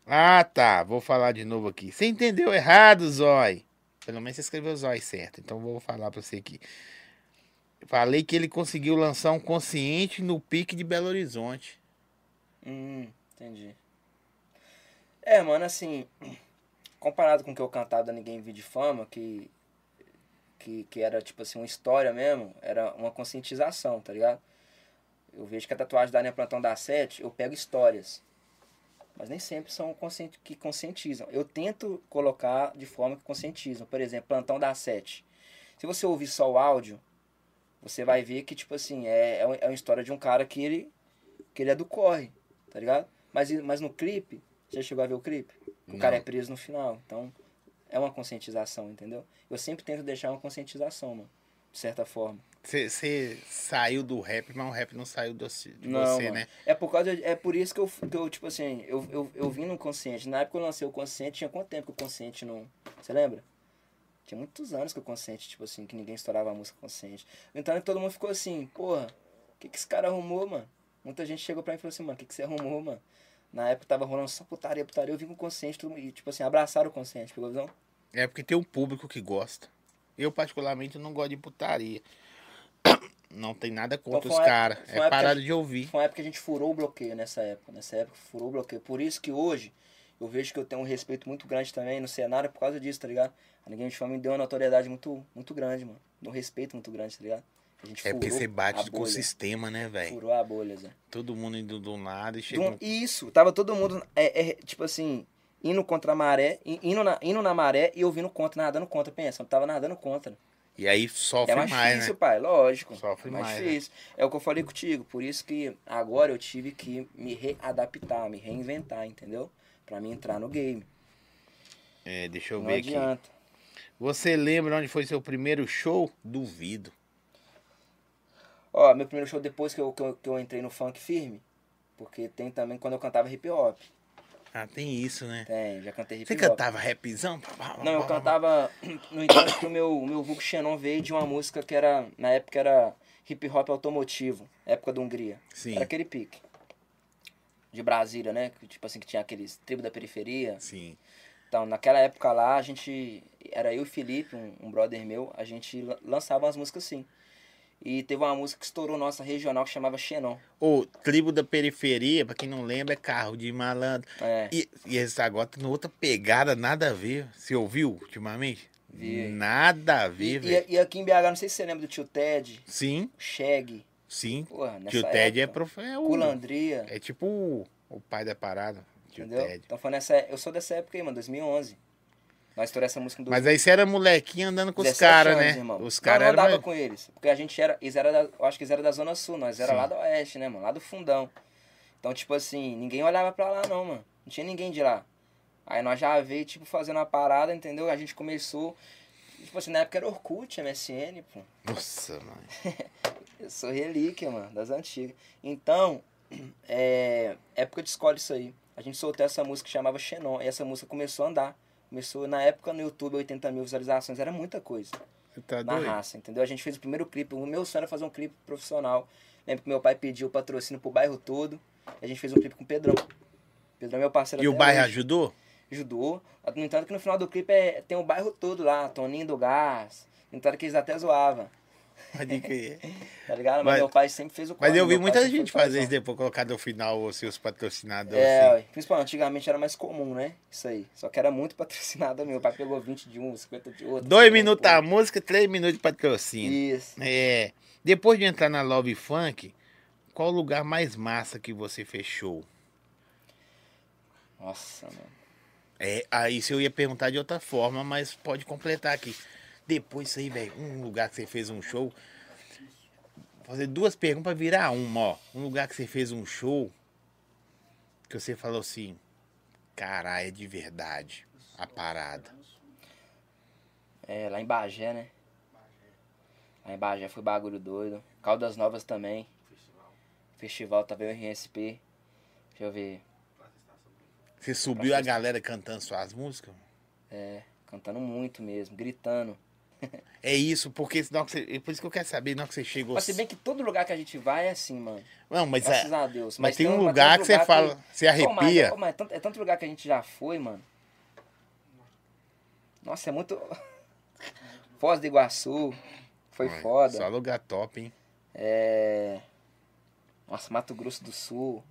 Ah, tá. Vou falar de novo aqui. Você entendeu errado, Zói. Pelo menos você escreveu Zói certo. Então vou falar pra você aqui. Falei que ele conseguiu lançar um consciente no pique de Belo Horizonte. Hum, entendi. É, mano, assim, comparado com o que eu cantava Ninguém Vive de Fama, que, que, que era tipo assim, uma história mesmo, era uma conscientização, tá ligado? Eu vejo que a tatuagem da Linha Plantão da Sete, eu pego histórias. Mas nem sempre são conscienti que conscientizam. Eu tento colocar de forma que conscientizam. Por exemplo, Plantão da Sete. Se você ouvir só o áudio, você vai ver que, tipo assim, é, é uma- é história de um cara que ele, que ele é do corre, tá ligado? Mas, mas no clipe, já chegou a ver o clipe? O Não. cara é preso no final. Então, é uma conscientização, entendeu? Eu sempre tento deixar uma conscientização, mano. De certa forma. Você saiu do rap, mas o rap não saiu do- de Não, você, mano. né? É por causa é por isso que eu, que eu tipo assim, eu, eu, eu vim no consciente. Na época que eu lancei o consciente, tinha quanto tempo que o consciente não. Você lembra? Tinha muitos anos que o consciente, tipo assim, que ninguém estourava a música consciente. Então todo mundo ficou assim, porra, o que, que esse cara arrumou, mano? Muita gente chegou pra mim e falou assim, mano, o que, que você arrumou, mano? Na época tava rolando só putaria, putaria, eu vim com o consciente e, tipo assim, abraçaram o consciente, pegou a visão? É porque tem um público que gosta. Eu, particularmente, não gosto de putaria. <coughs> Não tem nada contra Então, os caras. É parado de ouvir. Foi uma época que a gente furou o bloqueio nessa época. Nessa época furou o bloqueio. Por isso que hoje eu vejo que eu tenho um respeito muito grande também no cenário por causa disso, tá ligado? A Ninguém de Fama me deu uma notoriedade muito, muito grande, mano. Um respeito muito grande, tá ligado? A gente É porque você bate com o sistema, né, velho? Furou a bolha, Zé. Todo mundo indo um lado e um- Isso, tava todo mundo, é, é, tipo assim, indo contra a maré, indo na, indo na maré e eu vindo contra, nadando contra. Pensa, eu tava nadando contra. E aí sofre É mais mais, difícil, né? pai, lógico. Sofre é mais, mais, né? difícil. É o que eu falei contigo, por isso que agora eu tive que me readaptar, me reinventar, entendeu? Pra mim entrar no game. É, deixa eu Não ver aqui. adianta. Você lembra onde foi seu primeiro show? Duvido. Ó, meu primeiro show depois que eu, que eu, que eu entrei no funk firme, porque tem também quando eu cantava hip hop. Ah, tem isso, né? Tem, já cantei hip Você hop. cantava rapzão? Não, eu cantava. <clears throat> No entanto, que o meu, meu Vulgo Xenon veio de uma música que era. Na época era hip hop automotivo, época da Hungria. Sim. Era aquele pique. De Brasília, né? Tipo assim, que tinha aqueles tribo da periferia. Sim. Então, naquela época lá, a gente. Era eu e o Felipe, um, um brother meu, a gente la- lançava umas músicas assim. E teve uma música que estourou nossa regional que chamava Xenon. O tribo da periferia, pra quem não lembra, é carro de malandro. É. E, e esse agora tá outra pegada, nada a ver. Você ouviu ultimamente? Vi. Nada a E, ver, e, velho. e aqui em BH, não sei se você lembra do tio Ted, Sim, o Shag, sim. porra, Tio Ted é, época, prof... é, o... Culandria. é tipo o, o pai da parada. Tio Entendeu? Ted. Então foi nessa. Eu sou dessa época aí, mano, 2011. Nós estouramos essa música em Mas aí você era molequinho andando com os 17 caras, né? irmão. Os caras eram. andava com eles. Porque a gente era. Eles era da, eu acho que eles eram da Zona Sul, nós era Sim. lá do Oeste, né, mano? Lá do fundão. Então, tipo assim, ninguém olhava pra lá, não, mano. Não tinha ninguém de lá. Aí nós já veio, tipo, fazendo a parada, entendeu? A gente começou. Tipo assim, na época era Orkut, MSN, pô. Nossa, mano. <laughs> Eu sou relíquia, mano, das antigas. Então, <clears throat> é, época de escola isso aí. A gente soltou essa música que chamava Xenon. E essa música começou a andar. Começou, na época, no YouTube, 80 mil visualizações. Era muita coisa tá na doido? raça, entendeu? A gente fez o primeiro clipe. O meu sonho era fazer um clipe profissional. Lembro que meu pai pediu patrocínio pro bairro todo. E a gente fez um clipe com o Pedrão. Pedrão é meu parceiro E o bairro hoje. ajudou? Ajudou. No entanto que no final do clipe é, tem o bairro todo lá. Toninho do Gás. No entanto que eles até zoavam. <laughs> Pode crer. Tá ligado? Mas, Mas- meu pai sempre fez o Mas corre, eu vi muita gente fazer isso depois, colocar no final os seus patrocinadores. É, assim. principalmente antigamente era mais comum, né? Isso aí. Só que era muito patrocinado. Meu pai pegou 20 de um, 50 de outro. Dois minutos a música, três minutos de patrocínio. Isso. É. Depois de entrar na Love Funk, qual o lugar mais massa que você fechou? Nossa, mano. É, aí se eu ia perguntar de outra forma, mas pode completar aqui. Depois isso aí, velho, um lugar que você fez um show. Vou fazer duas perguntas pra virar uma, ó. Um lugar que você fez um show que você falou assim, caralho, é de verdade a parada. É, lá em Bagé, né? Lá em Bagé foi bagulho doido. Caldas Novas também. Festival tava eu em RSP. Deixa eu ver. Você subiu a galera cantando suas músicas? É, cantando muito mesmo, gritando. É isso, porque senão que você, é por isso que eu quero saber, não que você chegou. Mas se bem que todo lugar que a gente vai é assim, mano. Não, mas é, Graças a Deus. mas tem um mas lugar que você fala, você mas- arrepia. pô, mas é, tanto, é tanto lugar que a gente já foi, mano. Nossa, é muito. <laughs> Foz do Iguaçu. Foi Ai, foda. Só lugar top, hein? É. Nossa, Mato Grosso do Sul.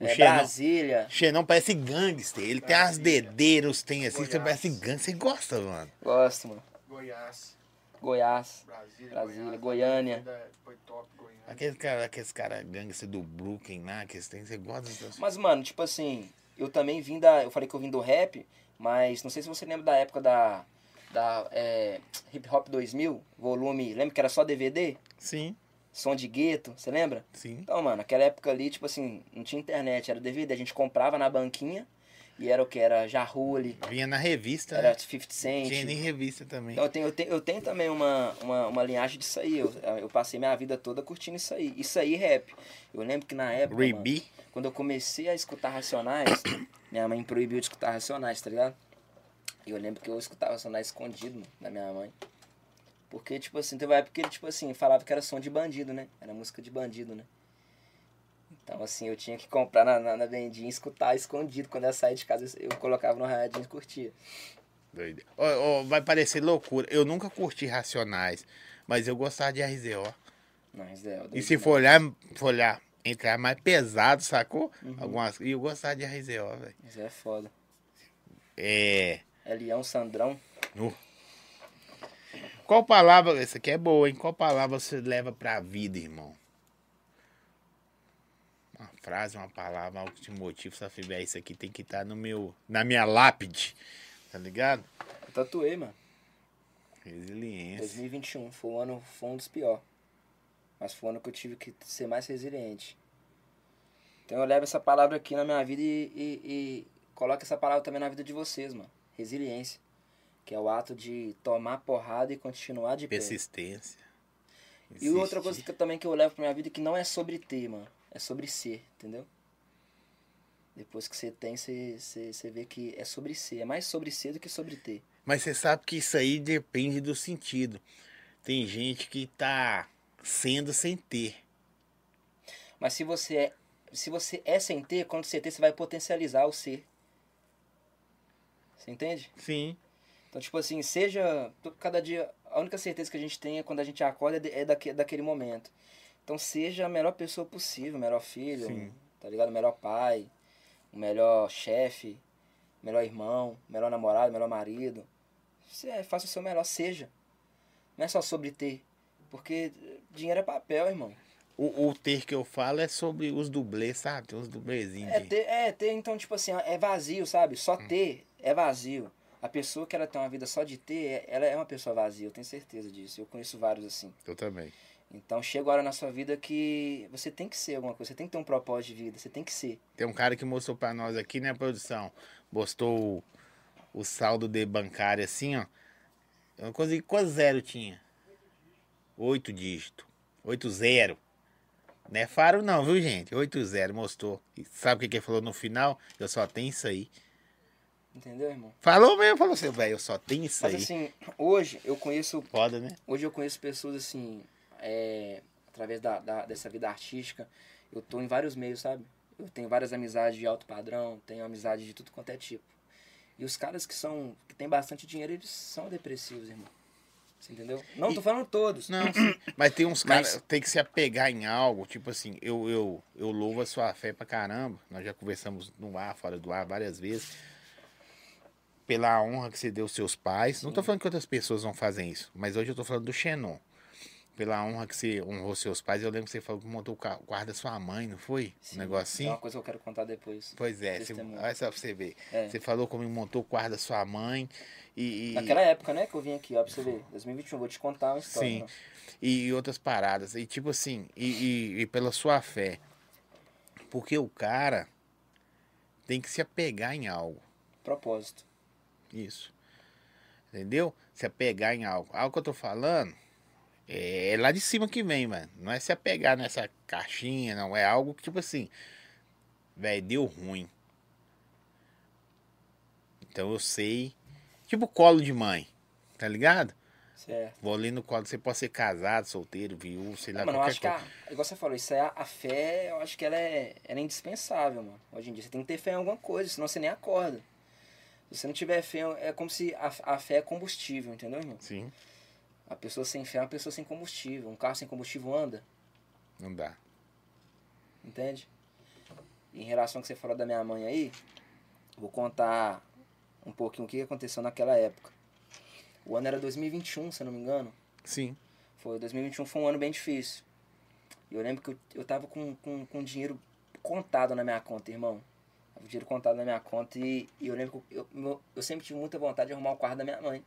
O É, Xenon- Brasília. Xenon parece gangster. Ele tem as dedeiras, tem assim, você parece gangster. Você gosta, mano. Gosto, mano. Goiás, Goiás. Brasília, Brasília, Goiás, Goiânia. ainda Foi top, Goiânia. Aqueles caras aqueles cara gangster do Brooklyn lá, que têm, você gosta dessas... Mas, mano, tipo assim, eu também vim da. Eu falei que eu vim do rap, mas não sei se você lembra da época da. Da é, Hip Hop 2000, volume. Lembra que era só DVD? Sim, Som de gueto, você lembra? sim. Então, mano, aquela época ali, tipo assim, não tinha internet, era DVD, a gente comprava na banquinha e era o que? Era Jarrule, Vinha na revista, era né? 50 Cent. Tinha nem revista também. Então eu tenho, eu tenho, eu tenho também uma, uma, uma linhagem disso aí. Eu, eu passei minha vida toda curtindo isso aí. Isso aí, rap. Eu lembro que na época. mano, quando eu comecei a escutar Racionais, <coughs> minha mãe proibiu de escutar Racionais, tá ligado? E eu lembro que eu escutava Racionais escondido, mano, da minha mãe. Porque, tipo assim, teve uma época que ele, tipo assim, falava que era som de bandido, né? Era música de bandido, né? Então, assim, eu tinha que comprar na, na, na vendinha e escutar escondido. Quando eu saía de casa, eu colocava no radinho e curtia. doido. Ó, ó, vai parecer loucura. Eu nunca curti Racionais, mas eu gostava de RZO. Mas é, eu E se for olhar, for olhar, entrar mais pesado, sacou? Uhum. Algumas... E eu gostava de RZO, velho. Mas é foda. É... É Leão Sandrão. Nu. Qual palavra, essa aqui é boa, hein? Qual palavra você leva pra vida, irmão? Uma frase, uma palavra, algo que te motiva, se tiver isso aqui tem que estar no meu, na minha lápide, tá ligado? Eu tatuei, mano. Resiliência. 2021 foi um ano, foi um dos piores. Mas foi um ano que eu tive que ser mais resiliente. Então eu levo essa palavra aqui na minha vida e, e, e coloco essa palavra também na vida de vocês, mano. Resiliência. Que é o ato de tomar porrada e continuar de pé. Persistência. E outra coisa que eu, também que eu levo pra minha vida que não é sobre ter, mano. É sobre ser, entendeu? Depois que você tem, você, você, você vê que é sobre ser. É mais sobre ser do que sobre ter. Mas você sabe que isso aí depende do sentido. Tem gente que tá sendo sem ter. Mas se você é, se você é sem ter, quando você ter, você vai potencializar o ser. Você entende? Sim. Então, tipo assim, seja. Cada dia. A única certeza que a gente tem é quando a gente acorda é, é daque, daquele momento. Então, seja a melhor pessoa possível, o melhor filho, Sim. tá ligado? O melhor pai, o melhor chefe, o melhor irmão, o melhor namorado, o melhor marido. Você é, faça o seu melhor, seja. Não é só sobre ter. Porque dinheiro é papel, irmão. O, o ter que eu falo é sobre os dublês, sabe? Tem uns dublezinhos. É ter, é ter, então, tipo assim, é vazio, sabe? Só Hum. ter é vazio. A pessoa que ela tem uma vida só de ter, é- ela é uma pessoa vazia, eu tenho certeza disso. Eu conheço vários assim. Eu também. Então chega a hora na sua vida que você tem que ser alguma coisa, você tem que ter um propósito de vida, você tem que ser. Tem um cara que mostrou pra nós aqui, né, produção? Postou o, o saldo de bancário assim, ó. Eu não consegui. Quanto zero tinha? Oito dígitos. Oito zero. Não é faro não, viu, gente? Oito zero, mostrou. E sabe o que que ele falou no final? Eu só tenho isso aí. Entendeu, irmão? Falou mesmo, falou assim, velho, eu só tenho isso Mas aí. assim, hoje eu conheço, Foda, né? hoje eu conheço pessoas assim, é, através da, da- dessa vida artística, eu tô em vários meios, sabe? Eu tenho várias amizades de alto padrão, tenho amizade de tudo quanto é tipo. E os caras que são, que têm bastante dinheiro, eles são depressivos, irmão. Você entendeu? Não tô falando todos. Não, sim. Mas tem uns Mas- caras tem que se apegar em algo, tipo assim, eu, eu, eu louvo a sua fé pra caramba. Nós já conversamos no ar, fora do ar, várias vezes. Pela honra que você deu aos seus pais. Não tô falando que outras pessoas não fazem isso, mas hoje eu tô falando do Xenon. Pela honra que você honrou seus pais, eu lembro que você falou que montou o ca- o quarto da sua mãe, não foi? Sim, um negócio assim? É uma coisa que eu quero contar depois. Pois é, você, olha só pra você ver. É. Você falou como montou o quarto da sua mãe e. e- Naquela época, né, que eu vim aqui, ó, pra você ver. 2021, eu vou te contar uma história. Sim. né? e outras paradas. E tipo assim, e, e- e pela sua fé. Porque o cara tem que se apegar em algo. Propósito. Isso. Entendeu? Se apegar em algo. Algo que eu tô falando é lá de cima que vem, mano. Não é se apegar nessa caixinha, não. É algo que, tipo assim, velho, deu ruim. Então eu sei. Tipo colo de mãe, tá ligado? Certo. Vou ali no colo, você pode ser casado, solteiro, viúvo, sei lá, Não, mano, eu que coisa. a, igual você falou, isso aí, a, a fé, eu acho que ela é, ela é indispensável, mano. Hoje em dia você tem que ter fé em alguma coisa, senão você nem acorda. Se você não tiver fé, é como se a, a fé é combustível, entendeu, irmão? Sim, A pessoa sem fé é uma pessoa sem combustível. Um carro sem combustível anda, não dá. entende? Em relação ao que você falou da minha mãe aí, vou contar um pouquinho o que aconteceu naquela época. O ano era 2021, se eu não me engano. Sim. Foi 2021 foi um ano bem difícil. E eu lembro que eu, eu tava com, com, com dinheiro contado na minha conta, irmão. O dinheiro contado na minha conta e, e eu lembro que eu, eu, eu sempre tive muita vontade de arrumar o quarto da minha mãe.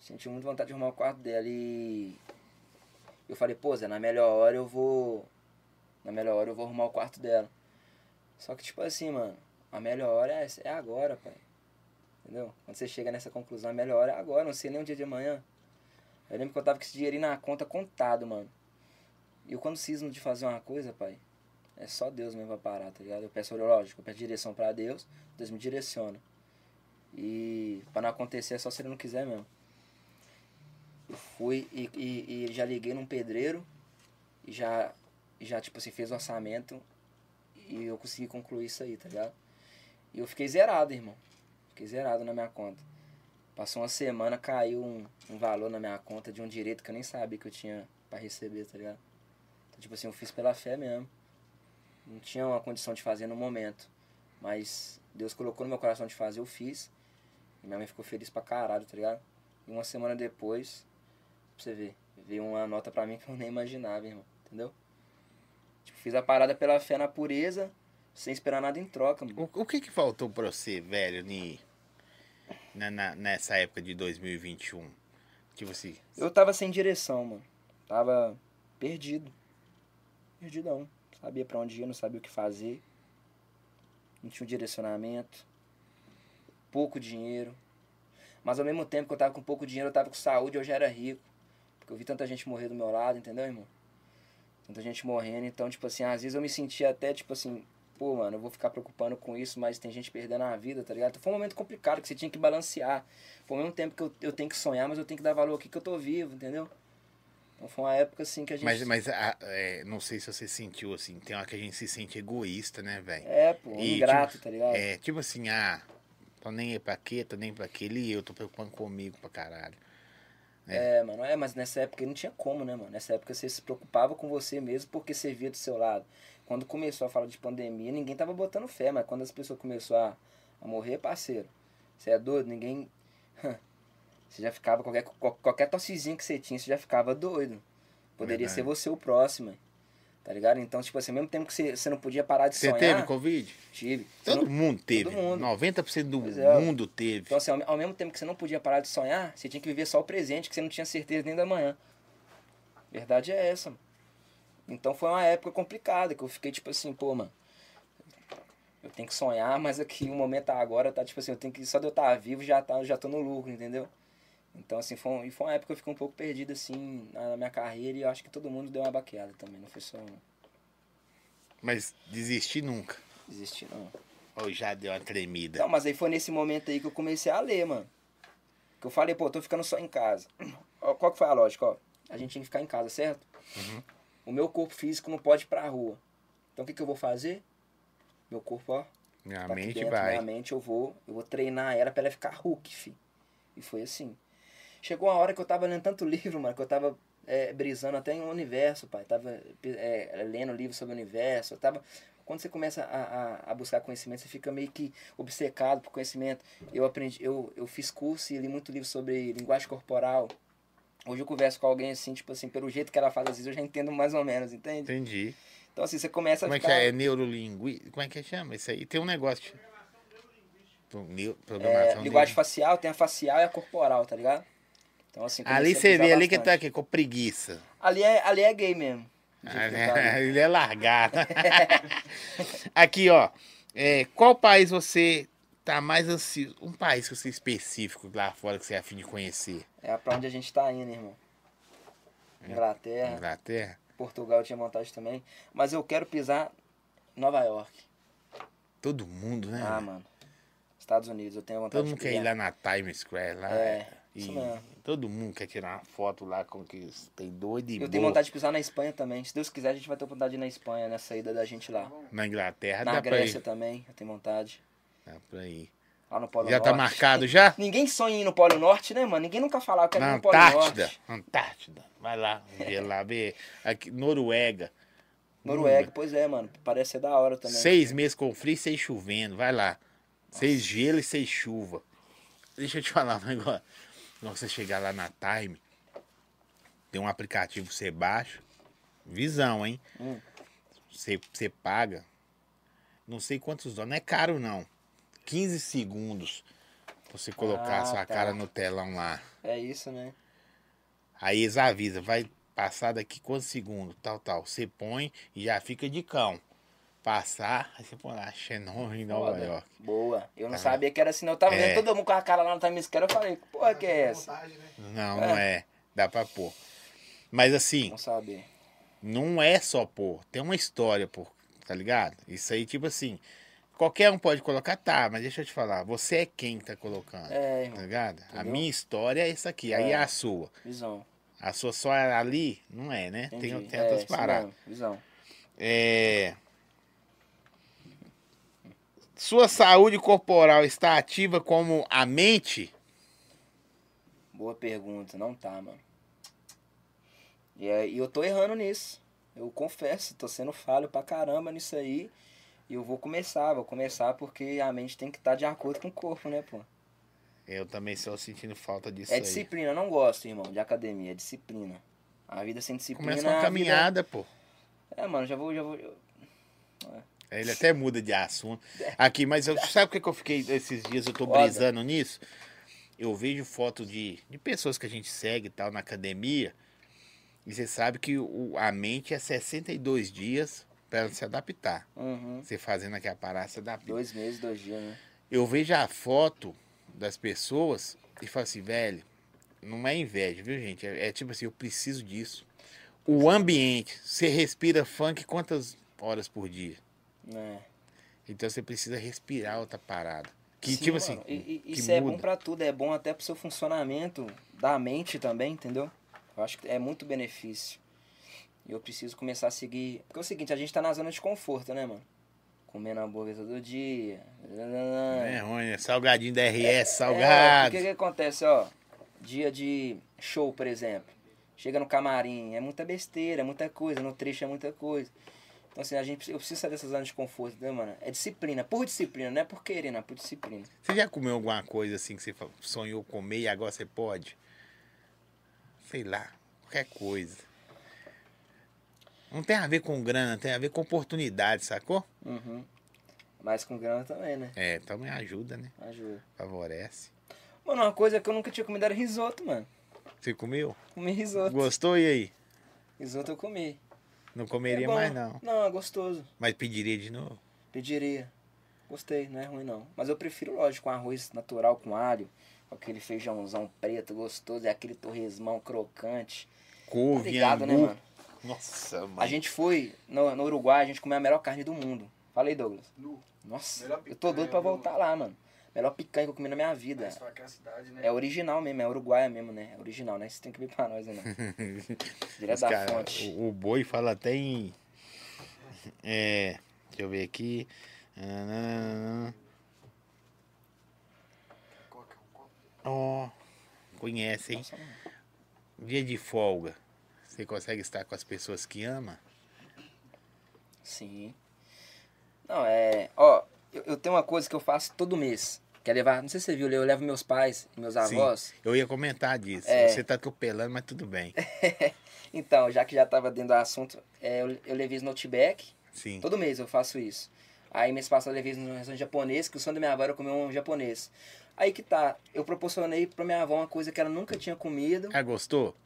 Tive muita vontade de arrumar o quarto dela e eu falei, pô, Zé, na melhor hora eu vou. Na melhor hora eu vou arrumar o quarto dela. Só que tipo assim, mano, a melhor hora é, é agora, pai. Entendeu? Quando você chega nessa conclusão, a melhor hora é agora, não sei nem o dia de amanhã. Eu lembro que eu tava com esse dinheirinho na conta contado, mano. E eu quando cismo de fazer uma coisa, pai, é só Deus mesmo pra parar, tá ligado? Eu peço, lógico, eu peço direção pra Deus, Deus me direciona. E pra não acontecer é só se ele não quiser mesmo. Eu fui e, e, e já liguei num pedreiro e já, já tipo assim, fez o orçamento e eu consegui concluir isso aí, tá ligado? E eu fiquei zerado, irmão. Fiquei zerado na minha conta. Passou uma semana, caiu um, um valor na minha conta de um direito que eu nem sabia que eu tinha pra receber, tá ligado? Então, tipo assim, eu fiz pela fé mesmo. Não tinha uma condição de fazer no momento. Mas Deus colocou no meu coração de fazer, eu fiz. E minha mãe ficou feliz pra caralho, tá ligado? E uma semana depois, pra você ver, veio uma nota pra mim que eu nem imaginava, irmão. Entendeu? Tipo, fiz a parada pela fé na pureza, sem esperar nada em troca, mano. O, o que que faltou pra você, velho, ni, na, na- nessa época de 2021? Tipo assim. Eu tava sem direção, mano. Tava perdido. Perdidão. Sabia pra onde ir, não sabia o que fazer. Não tinha um direcionamento. Pouco dinheiro. Mas ao mesmo tempo que eu tava com pouco dinheiro, eu tava com saúde, eu já era rico. Porque eu vi tanta gente morrer do meu lado, entendeu, irmão? Tanta gente morrendo. Então, tipo assim, às vezes eu me sentia até, tipo assim, pô, mano, eu vou ficar preocupando com isso, mas tem gente perdendo a vida, tá ligado? Então, foi um momento complicado que você tinha que balancear. Foi ao mesmo tempo que eu, eu tenho que sonhar, mas eu tenho que dar valor aqui que eu tô vivo, entendeu? Foi uma época assim que a gente. Mas, mas a- é, não sei se você sentiu assim. Tem hora que a gente se sente egoísta, né, velho? É, pô, E, ingrato, tipo, tá ligado? É, tipo assim, ah, tô nem aí pra quê, tô nem pra aquele e eu tô preocupando comigo pra caralho. É, mano, é, mas nessa época não tinha como, né, mano? Nessa época você se preocupava com você mesmo porque você via do seu lado. Quando começou a falar de pandemia, ninguém tava botando fé, mas quando as pessoas começaram a, a morrer, parceiro, você é doido, ninguém. <laughs> Você já ficava, qualquer, qual- qualquer tossezinha que você tinha, você já ficava doido. Poderia Verdade. ser você o próximo, tá ligado? Então, tipo assim, ao mesmo tempo que você, você não podia parar de Você sonhar. teve Covid? Tive. Você Todo não- mundo teve. mundo. 90% do é. mundo teve. Então, assim, ao, ao mesmo tempo que você não podia parar de sonhar, você tinha que viver só o presente, que você não tinha certeza nem da manhã. Verdade é essa, mano. Então foi uma época complicada, que eu fiquei tipo assim, pô, mano. Eu tenho que sonhar, mas aqui o momento agora tá tipo assim, eu tenho que. Só de eu estar vivo já, tá, já tô no lucro, entendeu? Então, assim, foi, um- foi uma época que eu fiquei um pouco perdido, assim, na, minha carreira, e eu acho que todo mundo deu uma baqueada também, não foi só um Mas desistir nunca. desistir, não. Ou já deu uma tremida. Não, mas aí foi nesse momento aí que eu comecei a ler, mano. Que eu falei, pô, tô ficando só em casa. Qual que foi a lógica, ó? A gente tinha que ficar em casa, certo? Uhum. O meu corpo físico não pode ir pra rua. Então o que, que eu vou fazer? Meu corpo, ó, Minha tá mente dentro, vai. minha mente, eu vou, eu vou treinar ela pra ela ficar Hulk, fi. E foi assim. Chegou uma hora que eu tava lendo tanto livro, mano, que eu tava é, brisando até em um universo, pai. Tava é, lendo livro sobre o universo. Eu tava. Quando você começa a, a, a buscar conhecimento, você fica meio que obcecado por conhecimento. Eu aprendi, eu, eu fiz curso e li muito livro sobre linguagem corporal. Hoje eu converso com alguém assim, tipo assim, pelo jeito que ela fala, às vezes eu já entendo mais ou menos, entende? Entendi. Então assim, você começa Como a é que ficar... é? É neurolinguística? Como é que chama? Isso aí tem um negócio. de- Pro- neu- Programação É, linguagem facial, tem a facial e a corporal, tá ligado? Então, assim, Ali você vê ali que tá aqui, com preguiça. Ali é, ali é gay mesmo. jeito Ah, ali. né? <laughs> Ele é largado. <laughs> Aqui, ó. É, qual país você tá mais ansioso? Um país que você específico lá fora que você é afim de conhecer? É pra onde a gente tá indo, irmão. Inglaterra, Inglaterra? Portugal eu tinha vontade também. Mas eu quero pisar Nova York. Todo mundo, né? Ah, mano. Estados Unidos, eu tenho vontade Todo de mundo quer ir lá na Times Square lá. É, isso mesmo. todo mundo quer tirar uma foto lá com que tem doido e Eu boa. tenho vontade de pisar na Espanha também. Se Deus quiser, a gente vai ter vontade de ir na Espanha, na saída da gente lá. Na Inglaterra Na dá pra Grécia ir. também, eu tenho vontade. Dá pra ir. Lá no Polo Já Norte. tá marcado já? <laughs> Ninguém sonha em ir no Polo Norte, né, mano? Ninguém nunca falava que era Na no Polo Antártida. Norte. Antártida. Vai lá, ver lá, ver. Aqui, Noruega. Noruega, pois é, mano. Parece ser da hora também. Seis meses com frio e seis chovendo. Vai lá. Seis gelo e seis chuva. Deixa eu te falar um negócio. Quando você chegar lá na Time, tem um aplicativo que você baixa. Visão, hein? Hum. Você, você paga. Não sei quantos dólares. Não é caro, não. 15 segundos pra você colocar Ah, a sua tá. cara no telão lá. É isso, né? Aí eles avisam, vai passar daqui quantos segundos, tal, tal. Você põe e já fica de cão. Passar, aí você põe lá, Xenon em Nova Foda. York. Boa. Eu não Tá. sabia que era assim, não. Eu tava É. vendo todo mundo com a cara lá no Times Square. Eu falei, que porra que é essa? Né? Não, não é. Dá pra pôr. Mas assim, Não saber. não é só pôr. Tem uma história, pô. Tá ligado? Isso aí, tipo assim, qualquer um pode colocar, tá, mas deixa eu te falar, você é quem que tá colocando. É, Tá irmão. ligado? A Entendeu? minha história é essa aqui, aí É. é a sua. Visão. A sua só é ali, não é, né? Tem, Entendi. tem é, outras paradas. mesmo, Visão. É... Sua saúde corporal está ativa como a mente? Boa pergunta. Não tá, mano. E, é- eu tô errando nisso. Eu confesso, tô sendo falho pra caramba nisso aí. E eu vou começar, vou começar porque a mente tem que estar de acordo com o corpo, né, pô? Eu também estou sentindo falta disso É disciplina, eu não gosto, irmão, de academia, é disciplina. A vida sem disciplina. Começa uma caminhada, pô. Vida... É, mano, já vou, já vou. eu- Ele até muda de assunto. Aqui, mas eu, sabe o que, que eu fiquei esses dias? Eu tô Foda. brisando nisso. eu vejo foto de, de pessoas que a gente segue e tal na academia. E você sabe que o, a mente é 62 dias para ela se adaptar. Uhum. Você fazendo aquela parada, se adapta. Dois meses, dois dias, né? Eu vejo a foto das pessoas e falo assim, velho, não é inveja, viu, gente? É, é tipo assim, eu preciso disso. O ambiente, você respira funk quantas horas por dia? É. Então você precisa respirar outra parada. Que Sim, tipo mano, assim, e- e- que isso é bom muda. pra tudo, é bom até pro seu funcionamento da mente também, entendeu? Eu acho que é muito benefício. E eu preciso começar a seguir. Porque é o seguinte, a gente tá na zona de conforto, né, mano? Comendo hambúrguer todo dia. É ruim, né? Salgadinho da RS, É, salgado. porque o que acontece, ó? Dia de show, por exemplo. Chega no camarim, é muita besteira, é muita coisa, no trecho é muita coisa. Então, assim, a gente, eu preciso sair dessa zona de conforto, né, mano? É disciplina, por disciplina, não é por querer, não, é por disciplina. Você já comeu alguma coisa assim que você sonhou comer e agora você pode? Sei lá, qualquer coisa. Não tem a ver com grana, tem a ver com oportunidade, sacou? Uhum. Mas com grana também, né? É, então me ajuda, né? Ajuda. Favorece. Mano, uma coisa que eu nunca tinha comido era risoto, mano. Você comeu? Comi risoto. Gostou e aí? Risoto eu comi. Não É comeria bom. mais não. Não, é gostoso. Mas pediria de novo? Pediria. Gostei, não é ruim não. Mas eu prefiro, lógico, com arroz natural com alho, com aquele feijãozão preto gostoso e aquele torresmão crocante. Tá Couve, ligado, né, mano? Nossa, mano. A gente foi no, no Uruguai, a gente comeu a melhor carne do mundo. Falei, Douglas. Nossa, eu tô doido pra voltar lá, mano. Melhor picanha que eu comi na minha vida. Mas foi aquela cidade, né? É original mesmo, é uruguaia mesmo, né? É original, né? Você tem que vir pra nós, né? <laughs> Direto da cara, fonte. o, o boi fala até em. É. Deixa eu ver aqui. Ó, conhece, hein? Dia de folga. Você consegue estar com as pessoas que ama? Sim. Não, é. Ó, eu, eu tenho uma coisa que eu faço todo mês. Que é levar. Não sei se você viu, eu levo meus pais e meus Sim. avós. Eu ia comentar disso. É. Você tá atropelando, mas tudo bem. <laughs> Então, já que já tava dentro do assunto, é, eu, eu levei esse notebook. Sim. Todo mês eu faço isso. Aí mês passado eu levei isso num restaurante japonês, que o sonho da minha avó era comer um japonês. Aí que tá, eu proporcionei pra minha avó uma coisa que ela nunca tinha comido. Ah, gostou?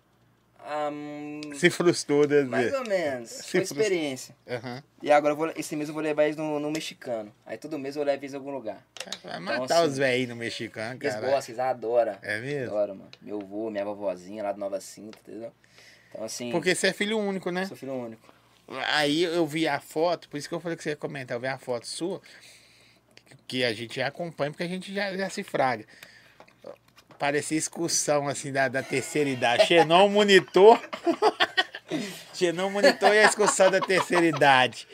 Hum, Se frustrou, mais ou menos. Se Foi frustra- experiência. Aham. E agora vou, esse mês eu vou levar eles no, no mexicano. Aí todo mês eu levo eles em algum lugar. Vai matar Então, assim, os velhinhos no mexicano, Eles cara. gostam, eles adoram. É mesmo? Adoram, mano. Meu avô, minha vovozinha lá do Nova Cinta, entendeu? Então assim, Porque você é filho único, né? sou filho único. Aí eu vi a foto, por isso que eu falei que você ia comentar, eu vi a foto sua, que a gente já acompanha, porque a gente já, já se fraga. Parecia excursão, assim, da, da terceira idade. Xenon monitor. <laughs> Xenon monitor e a excursão da terceira idade.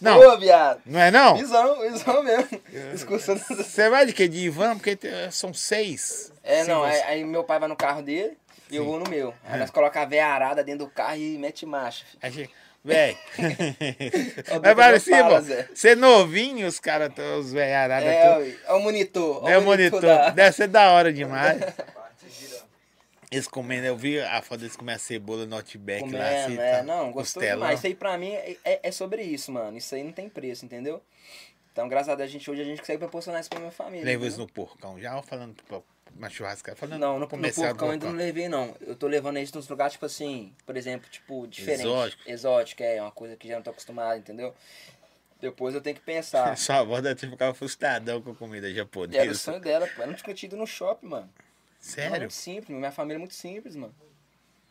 Não, Ô, viado! não é não? Visão, visão mesmo. Excursão. Você vai de que? De Ivan? Porque são seis. É, Se não, você- aí, meu pai vai no carro dele e eu vou no meu. Aí nós colocamos a veia arada dentro do carro e mete marcha. <laughs> Ó, Mas parecia, pô. Zé. Você novinho, os caras, os velharadas. É, é o monitor. É o monitor. da- Deve ser da hora demais. <laughs> Eles comendo, eu vi a foto deles comer a cebola no Outback lá. Assim, é, tá? não, gostou Costelão. demais. Isso aí pra mim é, é- é sobre isso, mano. Isso aí não tem preço, entendeu? Então, graças a Deus, a gente, hoje a gente consegue proporcionar isso pra minha família. Levou isso no porcão já ou falando pra uma churrascaria? Falando Não, no, no porcão ainda não levei, não. Eu tô levando eles nos lugares, tipo assim, por exemplo, tipo, diferente. Exótico. Exótico, é uma coisa que já não tô acostumado, entendeu? Depois eu tenho que pensar. <laughs> Sua avó deve ter ficado frustradão com a comida Era o japonesa. sonho dela, pô. Eu não tinha tido no shopping, mano. É Sério? muito simples, minha família é muito simples, mano.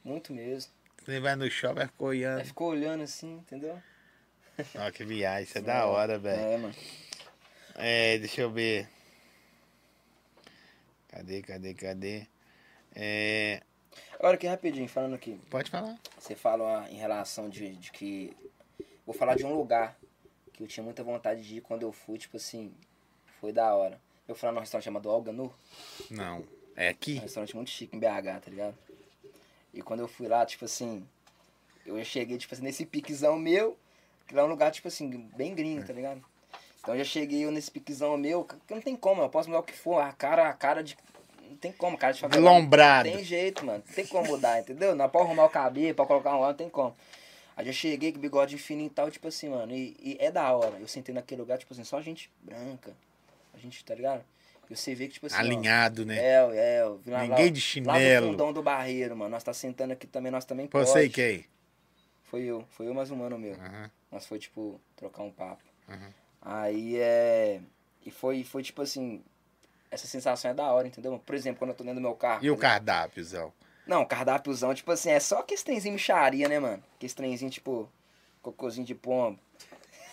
Muito mesmo. Você vai no shopping e ficou olhando. ficou olhando assim, entendeu? Ó, que viagem, isso é da hora, velho. É, mano. É, deixa eu ver. Cadê, cadê, cadê? É, Agora aqui rapidinho, falando aqui. pode falar. Você fala ah, em relação de, de que. Vou falar de um lugar que eu tinha muita vontade de ir quando eu fui, tipo assim, foi da hora. Eu fui lá num restaurante chamado Alganur, Não. É um aqui? restaurante muito chique em BH, tá ligado? E quando eu fui lá, tipo assim, eu cheguei, tipo assim, nesse piquezão meu, que lá é um lugar, tipo assim, bem gringo, tá ligado? Então eu já cheguei eu nesse piquezão meu, que não tem como, eu posso mudar o que for, a cara, a cara de. Não tem como, cara de favelado. Lombrado. Tem jeito, mano. Não tem como mudar, entendeu? Não pode arrumar o cabelo, pode colocar um óleo, não tem como. Aí já cheguei com bigode fininho e tal, tipo assim, mano. E, e é da hora. Eu sentei naquele lugar, tipo assim, só gente branca. A gente, tá ligado? E você vê que, tipo assim. ó, Alinhado, né? É, é. lá- Ninguém lá- de Lá chinelo. no fundão do barreiro, mano. Nós tá sentando aqui também, nós também e pode. quem? Foi eu. Foi eu mais um mano meu. Nós foi, tipo, trocar um papo. aham. Aí é. E foi, foi tipo assim. Essa sensação é da hora, entendeu? Por exemplo, quando eu tô dentro do meu carro. E o cardápiozão? Não, cardápiozão, tipo assim, é só aquele trenzinho micharia, né, mano? Aquele trenzinho, tipo, cocôzinho de pombo.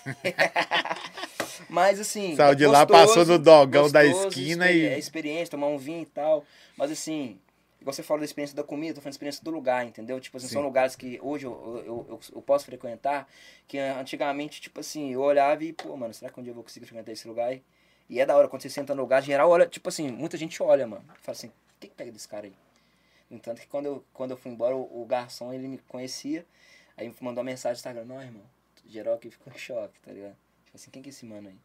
<laughs> <laughs> Mas assim. Saiu de é lá, gostoso, passou no dogão da gostoso, esquina experi- e- É experiência, tomar um vinho e tal. Mas assim, igual você falou da experiência da comida, eu tô falando da experiência do lugar, entendeu? Tipo assim, Sim. são lugares que hoje eu, eu, eu, eu posso frequentar, que antigamente, tipo assim, eu olhava e, pô, mano, será que um dia eu vou conseguir frequentar esse lugar? aí? E é da hora, quando você senta no lugar, geral, olha, tipo assim, muita gente olha, mano. Fala assim, o que que pega desse cara aí? No entanto que quando eu, quando eu fui embora, o, o garçom, ele me conhecia, aí me mandou uma mensagem no Instagram, não, irmão, geral aqui ficou em choque, tá ligado? Tipo assim, quem que é esse mano aí?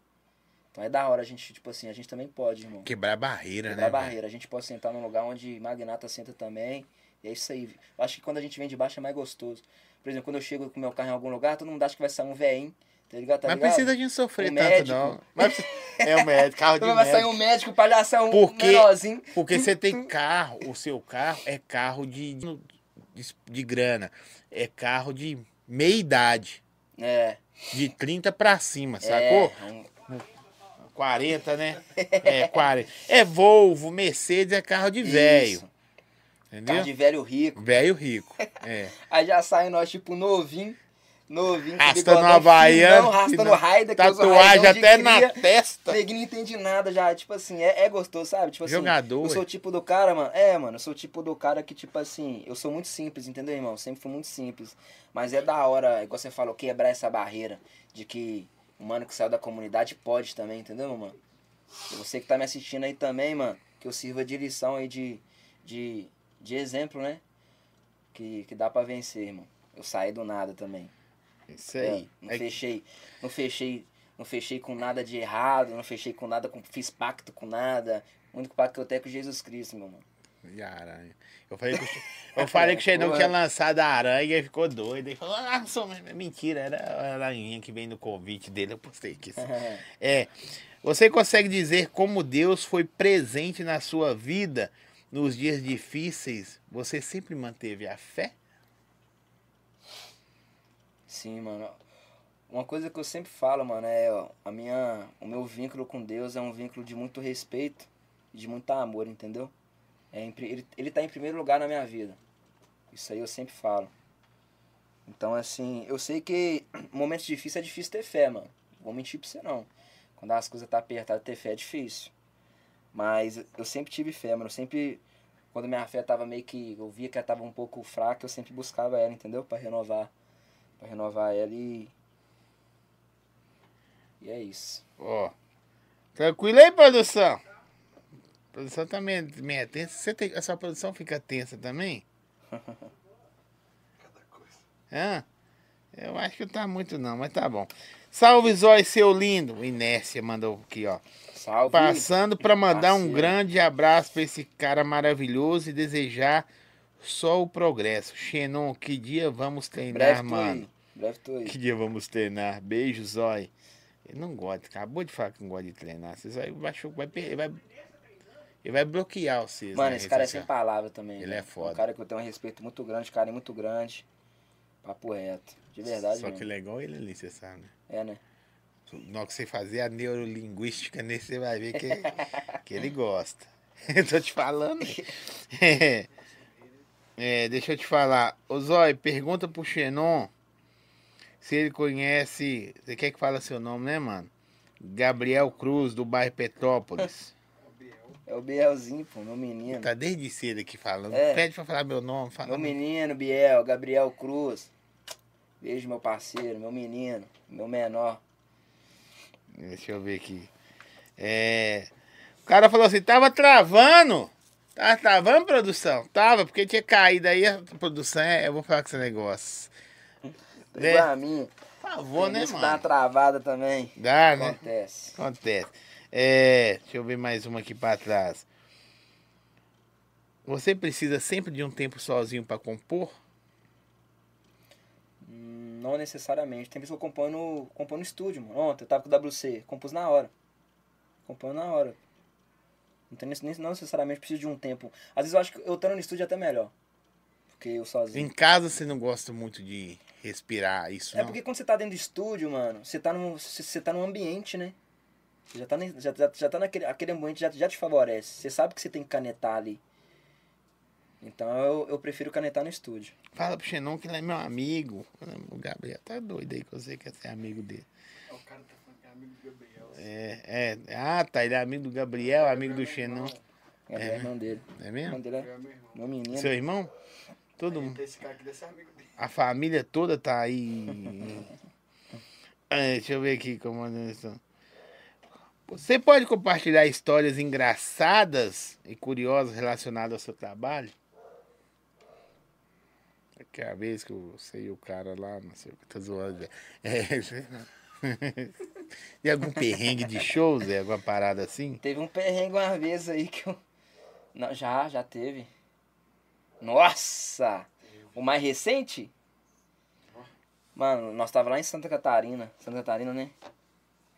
Então é da hora a gente, tipo assim, a gente também pode, irmão. Quebrar a barreira, Quebrar né? a barreira. A gente pode sentar num lugar onde magnata senta também. E é isso aí. Eu acho que quando a gente vem de baixo é mais gostoso. Por exemplo, quando eu chego com meu carro em algum lugar, todo mundo acha que vai sair um veinho. Tá ligado? Tá Mas ligado? precisa de sofrer Um tanto, médico. não. Mas, é o médico, carro de Então vai sair médico. um médico, palhaço um Porque- menorzinho. Porque você tem carro, o seu carro é carro de, de, de grana. É carro de meia idade. É. De 30 pra cima, sacou? É, um- 40, né? É, 40. É Volvo, Mercedes, é carro de velho. Entendeu? Carro de velho rico. Velho rico. É. <laughs> Aí já sai nós, tipo, novinho. Novinho. bigodão uma havaiana. finão, Arrastando raida. Tatuagem até na cria. testa. Neguinho não entende nada já, tipo assim, é, é gostoso, sabe? Tipo assim, Jogador, eu sou o tipo do cara, mano. É, mano, eu sou o tipo do cara que, tipo assim, eu sou muito simples, entendeu, irmão? Sempre fui muito simples. Mas é da hora, igual você falou, quebrar essa barreira de que o mano que saiu da comunidade pode também, entendeu, mano? E você que tá me assistindo aí também, mano, que eu sirva de lição aí, de, de, de exemplo, né? Que, que dá pra vencer, irmão. Eu saí do nada também. Isso É, aí. não É- fechei, não fechei, não fechei com nada de errado, não fechei com nada, com, fiz pacto com nada. O único pacto que eu tenho é com Jesus Cristo, meu mano. E aranha. Eu falei que o, eu falei que o Porra. <laughs> tinha lançado a aranha e ele ficou doido. Ele falou, ah, sou... mentira, era a aranhinha que vem no convite dele. Eu postei aqui. <laughs> É. Você consegue dizer como Deus foi presente na sua vida nos dias difíceis? Você sempre manteve a fé? Sim, mano. Uma coisa que eu sempre falo, mano, é ó, a minha, o meu vínculo com Deus é um vínculo de muito respeito e de muito amor, entendeu? É, ele, ele tá em primeiro lugar na minha vida. Isso aí eu sempre falo. Então, assim, eu sei que <clears throat> momentos difíceis é difícil ter fé, mano. Vou mentir pra você não. Quando as coisas tá apertadas, ter fé é difícil. Mas eu sempre tive fé, mano. Eu sempre, quando minha fé tava meio que, eu via que ela tava um pouco fraca, eu sempre buscava ela, entendeu? Pra renovar. Pra renovar ela e. E é isso. Ó. Tranquilo aí, produção? A produção também é meio tensa. Você tem, a sua produção fica tensa também? <laughs> Cada coisa. Hã? Eu acho que não tá muito não, mas tá bom. Salve, Zói, seu lindo. Inércia mandou aqui, ó. Salve! Passando pra mandar um Parceiro. grande abraço pra esse cara maravilhoso e desejar só o progresso. Xenon, que dia vamos treinar, Breve mano? Breve tô aí. Que dia vamos treinar? Beijo, Zói. Ele não gosta, acabou de falar que não gosta de treinar. Você vai, vai, vai, vai, ele vai bloquear vocês. Mano, na esse cara é sem palavra também. Ele né? é foda. Um cara que eu tenho um respeito muito grande, carinho muito grande. Papo reto. De verdade Só mesmo. que ele é ele ali, você sabe, né? É, né? Na hora que você fazer a neurolinguística nele, você vai ver que, <laughs> que ele gosta. Eu <laughs> tô te falando. É, <laughs> É, deixa eu te falar. Ô Zói, pergunta pro Xenon se ele conhece. Você quer que fale seu nome, né, mano? Gabriel Cruz, do bairro Petrópolis. É o Bielzinho, pô, meu menino. Tá desde cedo aqui falando. É. Pede pra falar meu nome. Fala Meu menino, Biel, Gabriel Cruz. Beijo, meu parceiro, meu menino, meu menor. Deixa eu ver aqui. É, O cara falou assim, tava travando. Tava travando, produção? Tava, porque tinha caído aí a produção. É, eu vou falar com esse negócio. Tá É. igual a minha. Por favor, né, que Dá uma mano? travada também. Dá, né? Acontece. Acontece. É, deixa eu ver mais uma aqui pra trás. Você precisa sempre de um tempo sozinho pra compor? Não necessariamente. Tem vezes que eu componho no, componho no estúdio, mano. Ontem eu tava com o WC, compus na hora. Componho na hora. Não, tem, não necessariamente preciso de um tempo. Às vezes eu acho que eu estando no estúdio é até melhor. Porque eu sozinho. Em casa você não gosta muito de respirar isso, É não? porque quando você tá dentro do estúdio, mano, você tá num, você, você tá num ambiente, né? Você já tá, já, já, já tá naquele aquele ambiente, já, já te favorece. Você sabe que você tem que canetar ali. Então eu, eu prefiro canetar no estúdio. Fala pro Xenon que ele é meu amigo. O Gabriel tá doido aí que você quer ser amigo dele. O cara tá falando que é amigo do Gabriel. É, é. Ah, tá. Ele é amigo do Gabriel, amigo do Xenon. É, o irmão dele. É O irmão mesmo? dele é É meu irmão. meu menino. Seu irmão? Todo mundo. Esse cara aqui deve ser amigo dele. A família toda tá aí. <laughs> É, deixa eu ver aqui como Anderson. Você pode compartilhar histórias engraçadas e curiosas relacionadas ao seu trabalho? Que é a vez que eu sei o cara lá, não sei o que tá zoando. Zé. É, <laughs> Tem algum perrengue de shows, Zé? Alguma parada assim? Teve um perrengue uma vez aí que eu. Não, já, já teve. Nossa! O mais recente? Mano, nós tava lá em Santa Catarina. Santa Catarina, né?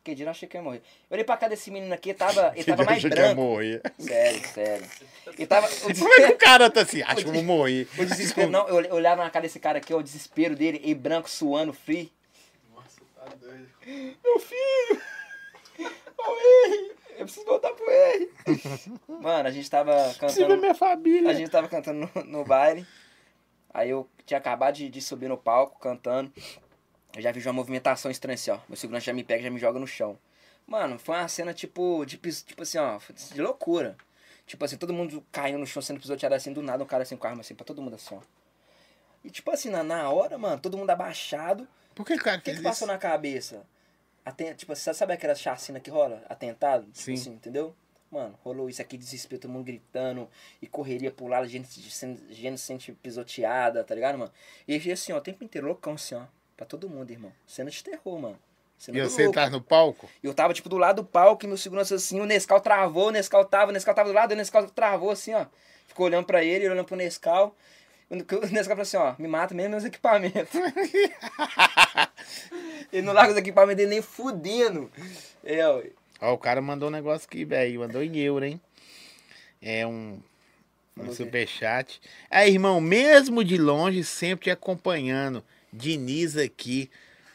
Que dia eu achei que eu ia morrer. Eu olhei pra cá desse menino aqui, tava, ele <laughs> tava mais Achei que ia branco. morrer. Sério, sério. Ele tava. O <laughs> Como é que o cara tá assim? <laughs> Acho que eu vou morrer. o desespero não, eu olh- eu olhava na cara desse cara aqui, ó, o desespero dele, e branco, suando, frio. Nossa, tá doido. Meu filho! O R! Eu preciso voltar pro R! Mano, a gente tava cantando. minha família. A gente tava cantando no, no baile. Aí eu tinha acabado de, de subir no palco cantando. Eu já vi uma movimentação estranha assim, ó. Meu segurança já me pega já me joga no chão. Mano, foi uma cena tipo. De, tipo assim, ó, de loucura. Tipo assim, todo mundo caindo no chão sendo pisoteado assim, do nada, um cara assim com arma assim, pra todo mundo assim, ó. E tipo assim, na, na hora, mano, todo mundo abaixado. Por que o cara O que, fez que passou na cabeça? Aten tipo, sa- sabe aquela chacina que rola? Atentado? Tipo Sim. assim, entendeu? Mano, rolou isso aqui, desespero, todo mundo gritando e correria pro lado, gente, gente sente pisoteada, tá ligado, mano? E assim, ó, o tempo inteiro, loucão, assim, ó, pra todo mundo, irmão. Cena de terror, mano. Cena E você tá no palco? E eu tava, tipo, do lado do palco, e meu segurança assim, o Nescau travou, o Nescau tava, o Nescau tava do lado, o Nescau travou assim, ó. Ficou olhando pra ele, olhando pro Nescau. O Nescau falou assim, ó, me mata mesmo meus equipamentos. <laughs> ele não larga os equipamentos dele nem fudendo. É, ó. Ó, o cara mandou um negócio aqui, velho. Mandou em euro, hein? É um, um superchat. Aí, irmão, mesmo de longe, sempre te acompanhando. Diniz aqui.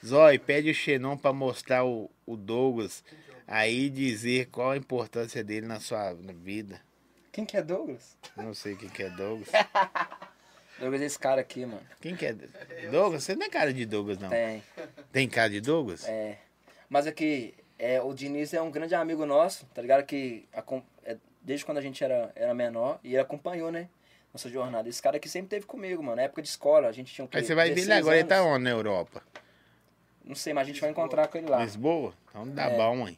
Zói, pede o Xenon pra mostrar o, o Douglas. Aí dizer qual a importância dele na sua vida. Quem que é Douglas? Não sei quem que é Douglas. <laughs> Douglas é esse cara aqui, mano. Quem que é Douglas? Você não é cara de Douglas, não. Tem. Tem cara de Douglas? É. Mas aqui, é, o Diniz é um grande amigo nosso, tá ligado? Que é, desde quando a gente era, era menor, e ele acompanhou, né? Nossa jornada. Esse cara aqui sempre teve comigo, mano. Na época de escola, a gente tinha quê? Aí você vai ver ele 16 agora, ele tá onde na Europa? Não sei, mas a gente vai encontrar com ele lá. Lisboa? Então dá É. bom, hein?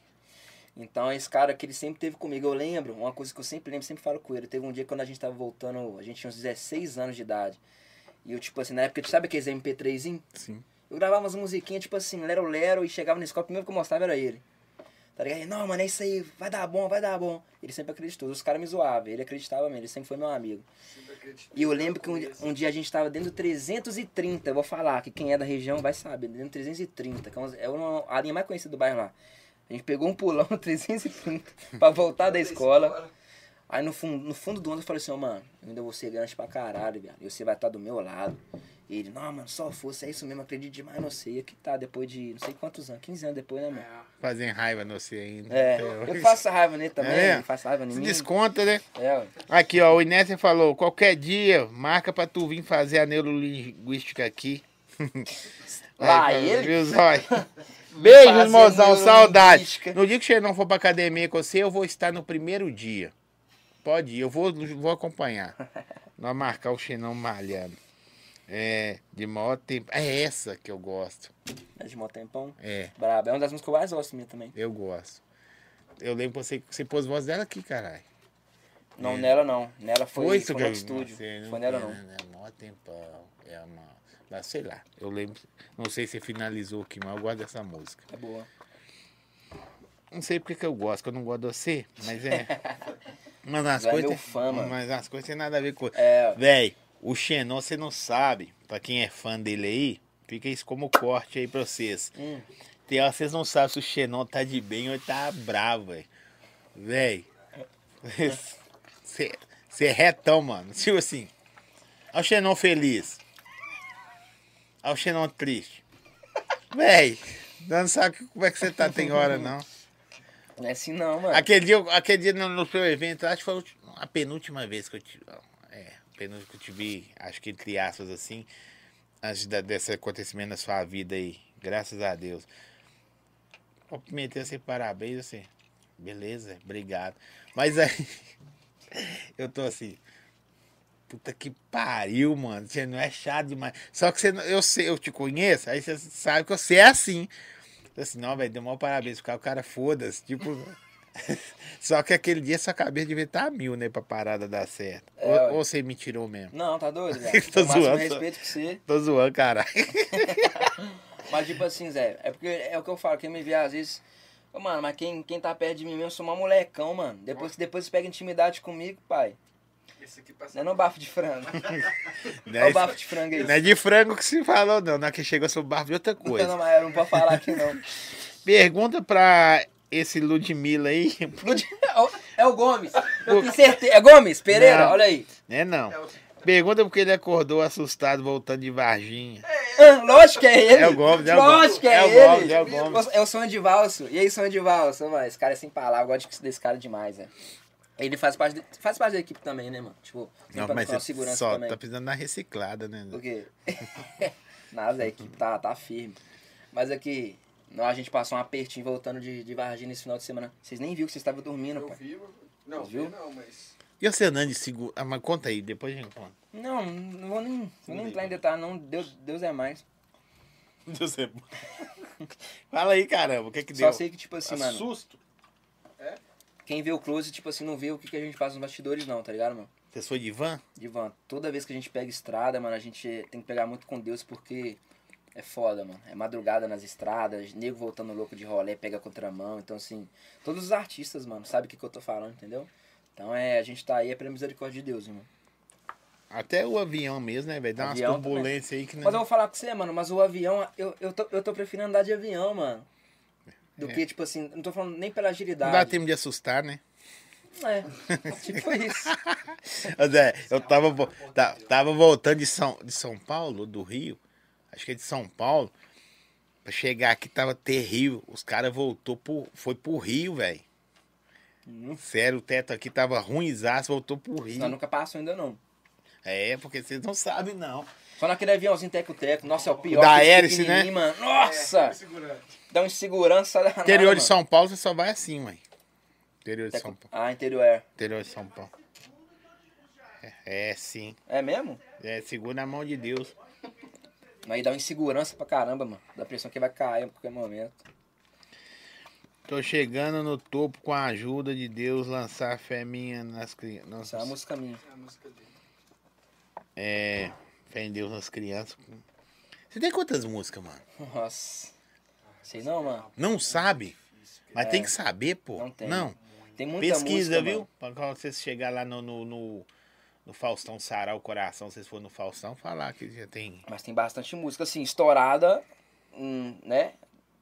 Então, esse cara que ele sempre teve comigo, eu lembro, uma coisa que eu sempre lembro, sempre falo com ele. Teve um dia quando a gente tava voltando, a gente tinha uns 16 anos de idade. E eu, tipo assim, na época, sabe aqueles MP3zinho? Sim. Eu gravava umas musiquinhas, tipo assim, lero lero, e chegava na escola, o primeiro que eu mostrava era ele. Tá ligado? Ele, não, mano, é isso aí, vai dar bom, vai dar bom. Ele sempre acreditou, os caras me zoavam, ele acreditava mesmo, ele sempre foi meu amigo. E eu lembro que um, dia- um dia a gente tava dentro do 330, eu vou falar, que quem é da região vai saber, dentro do 330, que é uma- é uma, a linha mais conhecida do bairro lá. A gente pegou um pulão <laughs> no 330 pra voltar da escola. Aí no fundo, no fundo do ônibus eu falei assim, ó, mano, eu ainda vou ser grande pra caralho, velho. E você vai estar do meu lado. E ele, não, mano, só força, é isso mesmo, acredito demais, não sei. E aqui tá, depois de não sei quantos anos, 15 anos depois, né, mano? É, Fazem raiva no você ainda. É, eu faço raiva nele também, É? ele faz raiva em mim. desconta, né? É, ué. Aqui, ó, o Inésia falou, qualquer dia, marca pra tu vir fazer a neurolinguística aqui. <laughs> Lá Aí, ele? Viu, Zói? <laughs> <laughs> Beijo, Fazer mozão, saudade. No dia que o Xenon for pra academia com você, eu vou estar no primeiro dia. Pode ir, eu vou, vou acompanhar. Nós marcar o Xenon malhando. É, de maior tempo. É essa que eu gosto. É de mó tempão. É, Brabo. É uma das músicas que eu mais gosto minha também. eu gosto. Eu lembro que você, você pôs voz dela aqui, caralho. Não, nela não. Nela foi, foi, isso no estúdio. Você foi nela tem, não. né? Mó tempão. É uma. Mas sei lá. Eu lembro. Não sei se finalizou aqui, mas eu gosto dessa música. É boa. Não sei porque que eu gosto, que eu não gosto de você, mas é. <laughs> Mas as é coisas. meu fã, mano. Mas as coisas têm nada a ver com. É, Véi, o Xenon você não sabe. Pra quem é fã dele aí, fica isso como corte aí pra vocês. hum, Tem hora vocês não sabem se o Xenon tá de bem ou tá bravo, velho. Véi. <laughs> Você é retão, mano. Tipo assim. Olha o Xenon feliz. Olha o Xenon triste. Véi, não sabe como é que você tá, tem hora, <laughs> não. Não é assim não, mano. Aquele dia, aquele dia no, no seu evento, acho que foi a penúltima vez que eu te. A penúltima que eu te vi, acho que entre aspas assim, antes da- desse acontecimento na sua vida aí. Graças a Deus. Cumprimentei assim, parabéns, assim. Beleza, obrigado. Mas aí, <laughs> eu tô assim. Puta que pariu, mano. Você não é chato demais. Só que você, não- eu sei, eu te conheço, aí você sabe que você é assim. Assim, não, velho, deu maior parabéns cara, o cara foda-se. Tipo. <laughs> Só que aquele dia sua cabeça devia estar a mil, né, pra parada dar certo. É, ou, ou você me tirou mesmo? Não, tá doido, <laughs> velho. Tô Tô máximo zoando, respeito com você. Tô zoando, caralho. <laughs> Mas tipo assim, Zé, é porque é o que eu falo, quem me vê às vezes. Ô, mano, mas quem, quem tá perto de mim mesmo, eu sou uma molecão, mano. Depois, depois você pega intimidade comigo, pai. Esse aqui passa. Não é no bafo de frango. Não Olha o é, bafo de frango aí. não é de frango que se falou, não. Na que chegou sobre barro de outra Não, coisa. não, mas não pode falar aqui não. Pergunta pra esse Ludmilla aí. <laughs> É o Gomes. Eu tenho certeza. É Gomes Pereira? Não. Olha aí. Né, não. É o- Pergunta porque ele acordou assustado voltando de Varginha. Ah, Lógico que é ele. É o Gomes, é o Gomes. Lógico que é, É o ele. Gomes, é o Gomes. É o sonho de valso. E aí, sonho de valso, mano. Esse cara é sem palavras. Eu gosto desse cara demais, velho. Ele faz parte, de- faz parte da equipe também, né, mano? Tipo, Não, mas você segurança só também. tá precisando dar reciclada, né? Por quê? <laughs> Nada, a equipe tá, tá firme. Mas aqui, não, a gente passou um apertinho voltando de, de Varginha esse final de semana. Vocês nem viram que vocês estavam dormindo, Eu pai. vi, não, Viu? vi não, mas. E andando de seguro? Ah, mas conta aí, depois a gente conta. Não, não vou nem, vou nem entrar em detalhe, não. Deus, Deus é mais. <laughs> Deus é bom. <laughs> Fala aí, caramba, o que que Só deu? sei que, tipo assim, mano, Susto. quem vê o close, tipo assim, não vê o que, que a gente faz nos bastidores, não, tá ligado, mano? Você foi de van? Divan, toda vez que a gente pega estrada, mano, a gente tem que pegar muito com Deus porque é foda, mano. É madrugada nas estradas, nego voltando louco de rolê, pega contramão. Então, assim, todos os artistas, mano, sabem o que, que eu tô falando, entendeu? Então, é, a gente tá aí é pela misericórdia de Deus, irmão. Até o avião mesmo, né, velho? Dá umas Avião turbulências aí que não. Mas eu vou falar com você, mano, mas o avião, eu, eu, tô, eu tô preferindo andar de avião, mano. Do que, tipo assim, não tô falando nem pela Não agilidade. dá tempo de assustar, né? É, <laughs> tipo isso. Mas é, eu tava, tá- tava voltando de São, de São Paulo, do Rio, acho que é de São Paulo, pra chegar aqui tava terrível. Os caras voltou pro, foi pro Rio, velho. Hum. Sério, o teto aqui tava ruimzaço, voltou pro Rio. Não, nunca passou ainda não. É, porque vocês não sabem, não. Só naquele aviãozinho teco-teco. Nossa, é o pior. Da hélice, né? Mano. Nossa! É. Dá uma insegurança danada, Interior de mano. São Paulo, você só vai assim, mãe. Interior de Teco- São Paulo. Ah, interior é. Interior de São Paulo. É, é, sim. É mesmo? É, segura na mão de Deus. Aí dá uma insegurança pra caramba, mano. Dá a impressão que vai cair a qualquer momento. Tô chegando no topo com a ajuda de Deus, lançar fé minha nas Essa é crianças. música minha. É a música dele. É, fé em Deus nas crianças. Você tem quantas músicas, mano? Nossa. Sei não, mano. Não sabe? Mas É. tem que saber, pô. Não tem. Não. Tem muita Pesquisa, música, viu? mano. Pra quando você chegar lá no, no, no, no Faustão sarar o coração, se vocês for no Faustão, falar que já tem. Mas tem bastante música, assim, estourada, hum, né?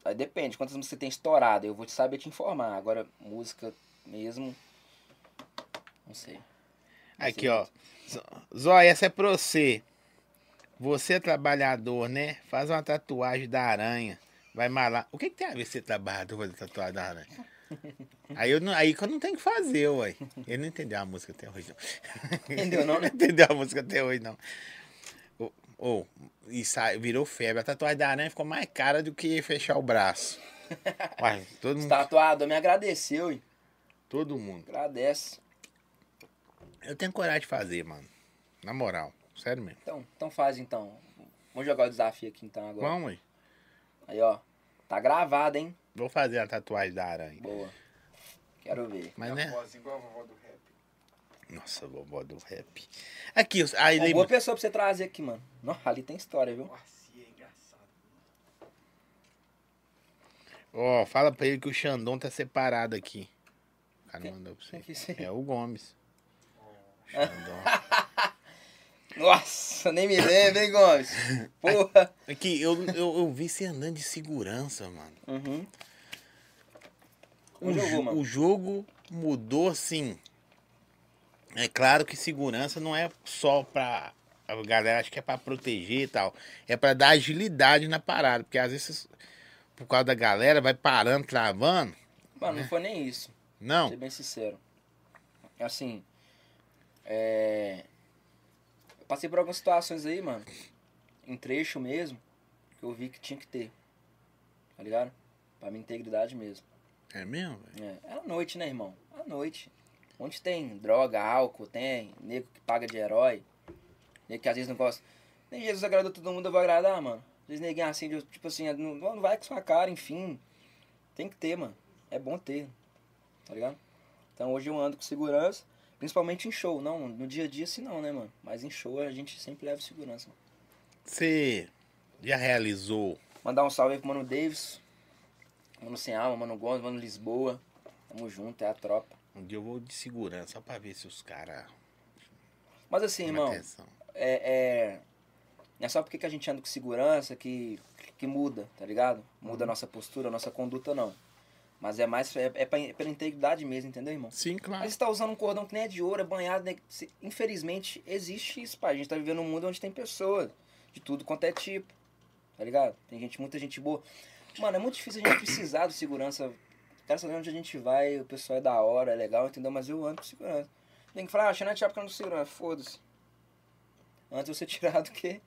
Aí depende, quantas músicas você tem estourada. Eu vou te saber te informar. Agora, música mesmo. Não sei. Não Aqui, sei ó. Zó- Zóia, essa é pra você. Você é trabalhador, né? Faz uma tatuagem da aranha. Vai malar. O que, que tem a ver ser trabalhador fazer tatuagem da aranha? <laughs> Aí, eu não, aí que eu não tenho que fazer, ué. Ele não entendeu a música até hoje, não. <laughs> Entendeu, não, né? entendeu a música até hoje, não. Ô, e sai- virou febre. A tatuagem da aranha ficou mais cara do que fechar o braço. Uai, todo mundo. Tatuado, me agradeceu, hein? Todo mundo. Agradece. Eu tenho coragem de fazer, mano. Na moral. Sério mesmo. Então, então faz então. Vamos jogar o desafio aqui então agora. Vamos, ué. Aí, ó. Tá gravado, hein? Vou fazer a tatuagem da aranha. Boa. Quero ver. Mas, É a né? voz igual a vovó do rap. Nossa, vovó do rap. Aqui, aí Uma boa lembra. pessoa pra você trazer aqui, mano. Não, ali tem história, viu? Nossa, é engraçado. Ó, fala pra ele que o Xandão tá separado aqui. O cara mandou pra você. É o Gomes. Xandão. <laughs> Nossa, nem me lembro, hein, Gomes? <laughs> Porra. Aqui, eu, eu, eu vi você andando de segurança, mano. Uhum. O, o jogo mudou assim. É claro que segurança não é só pra. A galera acha que é pra proteger e tal. É pra dar agilidade na parada. Porque às vezes, por causa da galera, vai parando, travando. Mano, não foi nem isso. Pra Não. ser bem sincero. Assim, é... Eu passei por algumas situações aí, mano, em trecho mesmo, que eu vi que tinha que ter. Tá ligado? Pra minha integridade mesmo. É mesmo? velho? É, é à noite, né, irmão? À noite. Onde tem droga, álcool, tem nego que paga de herói, nego que às vezes não gosta. Nem Jesus agradou todo mundo, eu vou agradar, mano. Às vezes neguinho assim, de- tipo assim, não, não vai com sua cara, enfim. Tem que ter, mano. É bom ter. Tá ligado? Então hoje eu ando com segurança, principalmente em show. Não, no dia a dia assim não, né, mano? Mas em show a gente sempre leva segurança. Você já realizou Mandar um salve aí pro Mano Davis, Mano Sem Alma, Mano Gomes, Mano Lisboa. Tamo junto, é a tropa. Um dia eu vou de segurança, só pra ver se os caras. Mas assim, irmão, atenção. é, é, não é só porque que a gente anda com segurança que, que muda, tá ligado? Muda a nossa postura, a nossa conduta, não. Mas é mais é, é, pra- é pela integridade mesmo, entendeu, irmão? Sim, Aí claro. você tá usando um cordão que nem é de ouro, é banhado, né? Infelizmente, existe isso, pai. A gente tá vivendo um mundo onde tem pessoas de tudo quanto é tipo, tá ligado? Tem gente, muita gente boa. Mano, é muito difícil a gente precisar de segurança. Quero saber onde a gente vai, o pessoal é da hora, é legal, entendeu? Mas eu ando com segurança. Tem que falar, ah, Xanete é ando com segurança. Foda-se. Antes eu ser <laughs> tirado que.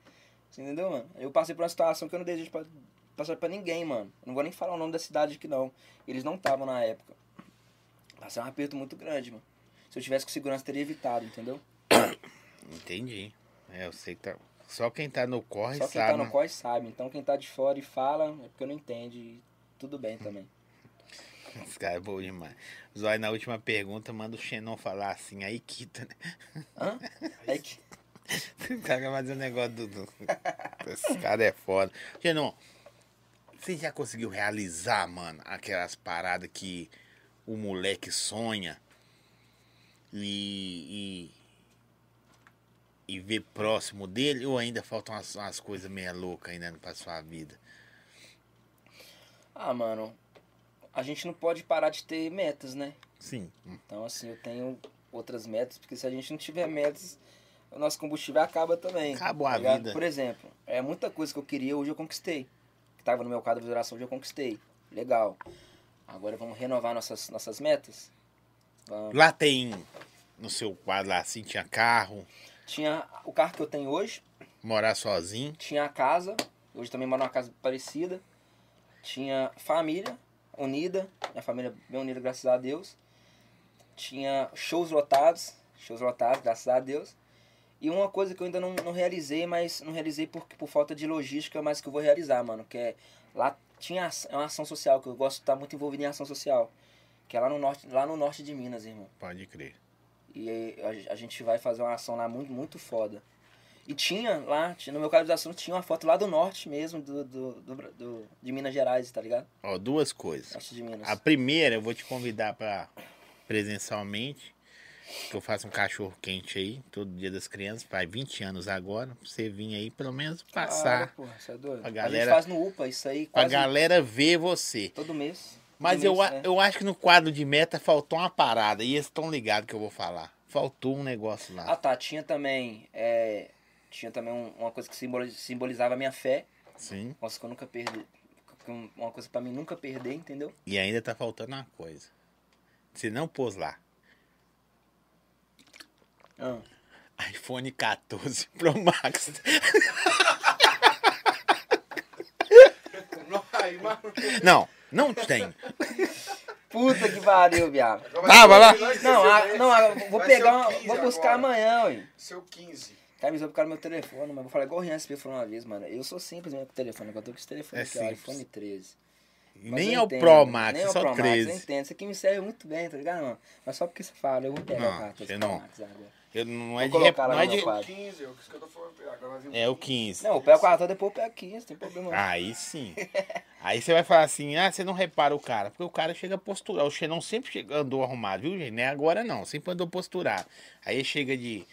Você entendeu, mano? Eu passei por uma situação que eu não desejo pra, passar pra ninguém, mano. Eu não vou nem falar o nome da cidade aqui, não. Eles não estavam na época. Passei um aperto muito grande, mano. Se eu tivesse com segurança, teria evitado, entendeu? <coughs> Entendi. É, eu sei que tá. Só quem tá no corre Só quem sabe. tá no? COI sabe. Então quem tá de fora e fala é porque não entende. E tudo bem <laughs> também. Esse cara é bom demais. Zói, na última pergunta, manda o Xenon falar assim, aí quita, né? Hã? Aí que... O cara vai fazer um negócio do. do... Esse cara é foda. Xenon, você já conseguiu realizar, mano, aquelas paradas que o moleque sonha e. e, ver próximo dele? Ou ainda faltam umas, umas coisas meia loucas ainda pra sua vida? Ah, mano. A gente não pode parar de ter metas, né? Sim. Então, assim, eu tenho outras metas, porque se a gente não tiver metas, o nosso combustível acaba também. Acabou a tá ligado? vida. Por exemplo, é muita coisa que eu queria, hoje eu conquistei. Que tava no meu quadro de visualização, hoje eu conquistei. Legal. Agora vamos renovar nossas, nossas metas? Vamos. Lá tem. No seu quadro lá assim, tinha carro, Tinha o carro que eu tenho hoje, morar sozinho. tinha a casa, hoje também moro numa casa parecida. Tinha família unida, minha família bem unida, graças a Deus. Tinha shows lotados, shows lotados, graças a Deus. E uma coisa que eu ainda não, não realizei, mas não realizei por, por falta de logística, mas que eu vou realizar, mano. Que é lá tinha é uma ação social, que eu gosto de estar muito envolvido em ação social. Que é lá no norte, lá no norte de Minas, irmão. Pode crer. E aí a, a gente vai fazer uma ação lá muito, muito foda. E tinha lá, no meu caso de ação, tinha uma foto lá do norte mesmo, do, do, do, do- de Minas Gerais, tá ligado? Ó, duas coisas. A primeira, eu vou te convidar para presencialmente, que eu faço um cachorro quente aí, todo dia das crianças, faz 20 anos agora, pra você vir aí pelo menos passar, Ah, porra, você é doido. A A, galera- gente faz no UPA isso aí pra quase galera ver você. todo mês. Mas Todo eu, né? eu acho que no quadro de meta faltou uma parada, e eles estão ligados que eu vou falar. Faltou um negócio lá. Ah tá, tinha também. é, tinha também um- uma coisa que simboli- simbolizava a minha fé. Sim. Uma coisa que eu nunca perdi. um- Uma coisa pra mim nunca perder, entendeu? E ainda tá faltando uma coisa. Você não pôs lá. Ah, iPhone 14 <laughs> Pro Max. <laughs> Não. Não, tem. <laughs> Puta que pariu, viado. Ah, vai lá. Não, a- não, a- vou Vai pegar o uma, 15 Vou buscar agora. amanhã, ué. Seu 15. Cara, me por meu telefone, mas vou falar igual o Rian SP falou uma vez, mano. Eu sou simples mesmo com o telefone, eu tô com esse telefone É aqui, ó, simples. iPhone 13. E Mas nem eu é o entendo, Pro Max, nem é o só Pro Max, eu 13. entendo. Isso aqui me serve muito bem, tá ligado, mano? Mas só porque você fala, eu vou pegar Não, o 14 você Pro não. Max agora. Eu, não é de rep- não é de quadro. 15, é o que eu tô falando. Agora vai vir É o 15. Não, o 14, depois eu pego 15, tem problema. não. Aí sim. Aí você vai falar assim, ah, você não repara o cara. Porque o cara chega posturar. O Xenon sempre chega, andou arrumado, viu, gente? Não é agora não. Sempre andou posturado. Aí chega de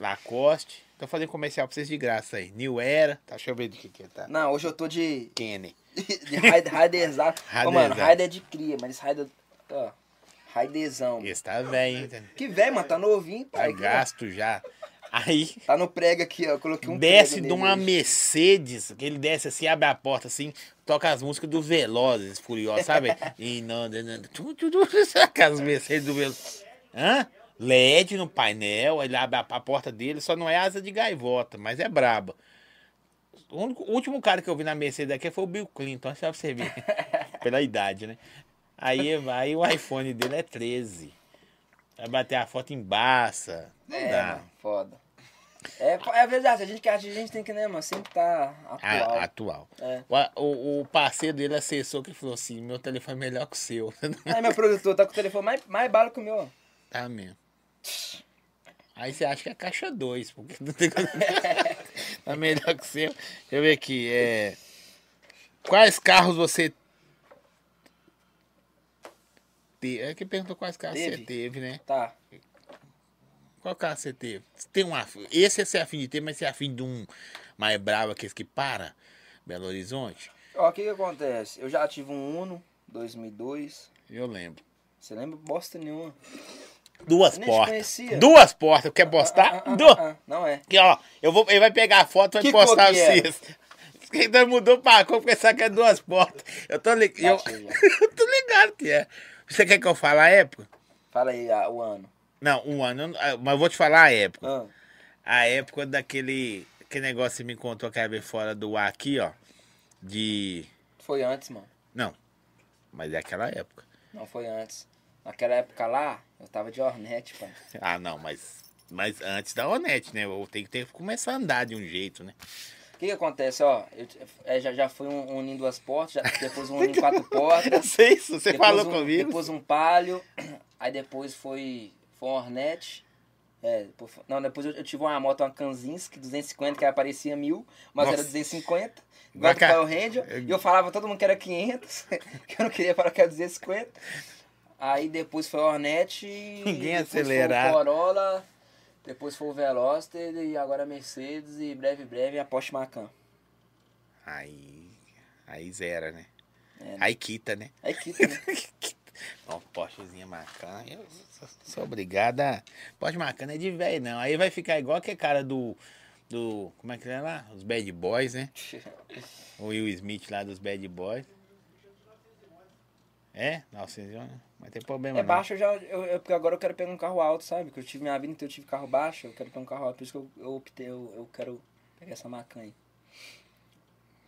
Lacoste. Tô fazendo comercial pra vocês de graça aí. New Era. Tá, deixa eu ver de que que tá. Não, hoje eu tô de. Kenny. <laughs> de Raider exato. <laughs> Ô, mano, Raider Raider é de cria, mas esse Raider. Ó. Raidezão. Esse tá velho, hein? Que velho, mano, tá novinho, Tá pai. ó. gasto já. Aí Tá no prego aqui, ó. Eu coloquei um desce de uma. Mercedes, que ele desce assim, abre a porta assim, toca as músicas do Velozes, Furiosos, sabe? <laughs> e não, não, não, tu, tu, tu, sabe aquelas Mercedes do Velozes. Hã? LED no painel, ele abre a, a porta dele, só não é asa de gaivota, mas é braba. O, único- o último cara que eu vi na Mercedes aqui foi o Bill Clinton, só pra você ver. <laughs> Pela idade, né? Aí, aí o iPhone dele é 13. Vai bater a foto em Barça. Não É, dá. foda. É, é verdade, a gente que artista, a gente tem que, né, mano, sempre tá atual. A- atual. É. O, o, o parceiro dele, assessor, que falou assim: meu telefone é melhor que o seu. <laughs> Aí meu produtor tá com o telefone mais, mais bala que o meu, tá mesmo. Aí você acha que é caixa 2, porque não tem como- <laughs> tá melhor que o seu. Deixa eu ver aqui. É... Quais carros você. Te... É que perguntou quais carros Teve? você teve, né? Tá. Qual carro você teve? Tem um af- Esse você é afim de ter, mas você é afim de um mais bravo, aqueles que para? Belo Horizonte? Ó, o que que acontece? Eu já tive um Uno, 2002. Eu lembro. Você lembra bosta nenhuma? Duas portas. Duas portas. Quer postar? Ah, ah, ah, Duas. ah, não é. Aqui, ó. Eu vou, ele vai pegar a foto e vai Que postar que vocês. Mudou pra cor porque sabe que é duas portas. Eu tô ligado. Eu, <laughs> eu tô ligado que é. Você quer que eu fale a época? Fala aí ah, o ano. Não, um ano. ah, Mas eu vou te falar a época. Ah, A época daquele. Aquele negócio que me contou que era fora do ar aqui, ó. De. foi antes, mano. Não. Mas é aquela época. Não foi antes. Naquela época lá, eu tava de Hornet, pai. Ah, não, mas. Mas antes da Onete, né? Eu tenho que ter, começar a andar de um jeito, né? O que que acontece, ó? Eu, é, já, já foi um, em duas portas, já- depois um <laughs> em quatro portas. Eu sei isso, você falou um, comigo. Depois um palio, <clears throat> aí depois foi, foi um Hornet. É, depois não, depois eu, eu tive uma moto, uma Kanzinski 250, que aparecia mil, mas Nossa. era 250. Igual Vaca- Power Ranger. E eu falava todo mundo que era 500, <laughs> que eu não queria falar que era 250. Aí depois foi o Hornet. Ninguém o Corolla, depois foi o Veloster e agora a Mercedes e breve, breve a Porsche Macan. Aí. Aí zera, né? É, né? Aí quita, né? Aí quita, né? <laughs> Ó, Porschezinha Macan. Eu sou, sou obrigado a. Porsche Macan é de velho, não. Aí vai ficar igual aquele cara do. Do. Como é que é lá? Os Bad Boys, né? <laughs> O Will Smith lá dos Bad Boys. É? Nossa, vai ter problema. É não. baixo, eu já. Eu, eu- porque agora eu quero pegar um carro alto, sabe? Porque eu tive minha vida inteira, eu tive carro baixo, eu quero pegar um carro alto. Por isso que eu, eu optei, eu, eu quero pegar essa Macan aí.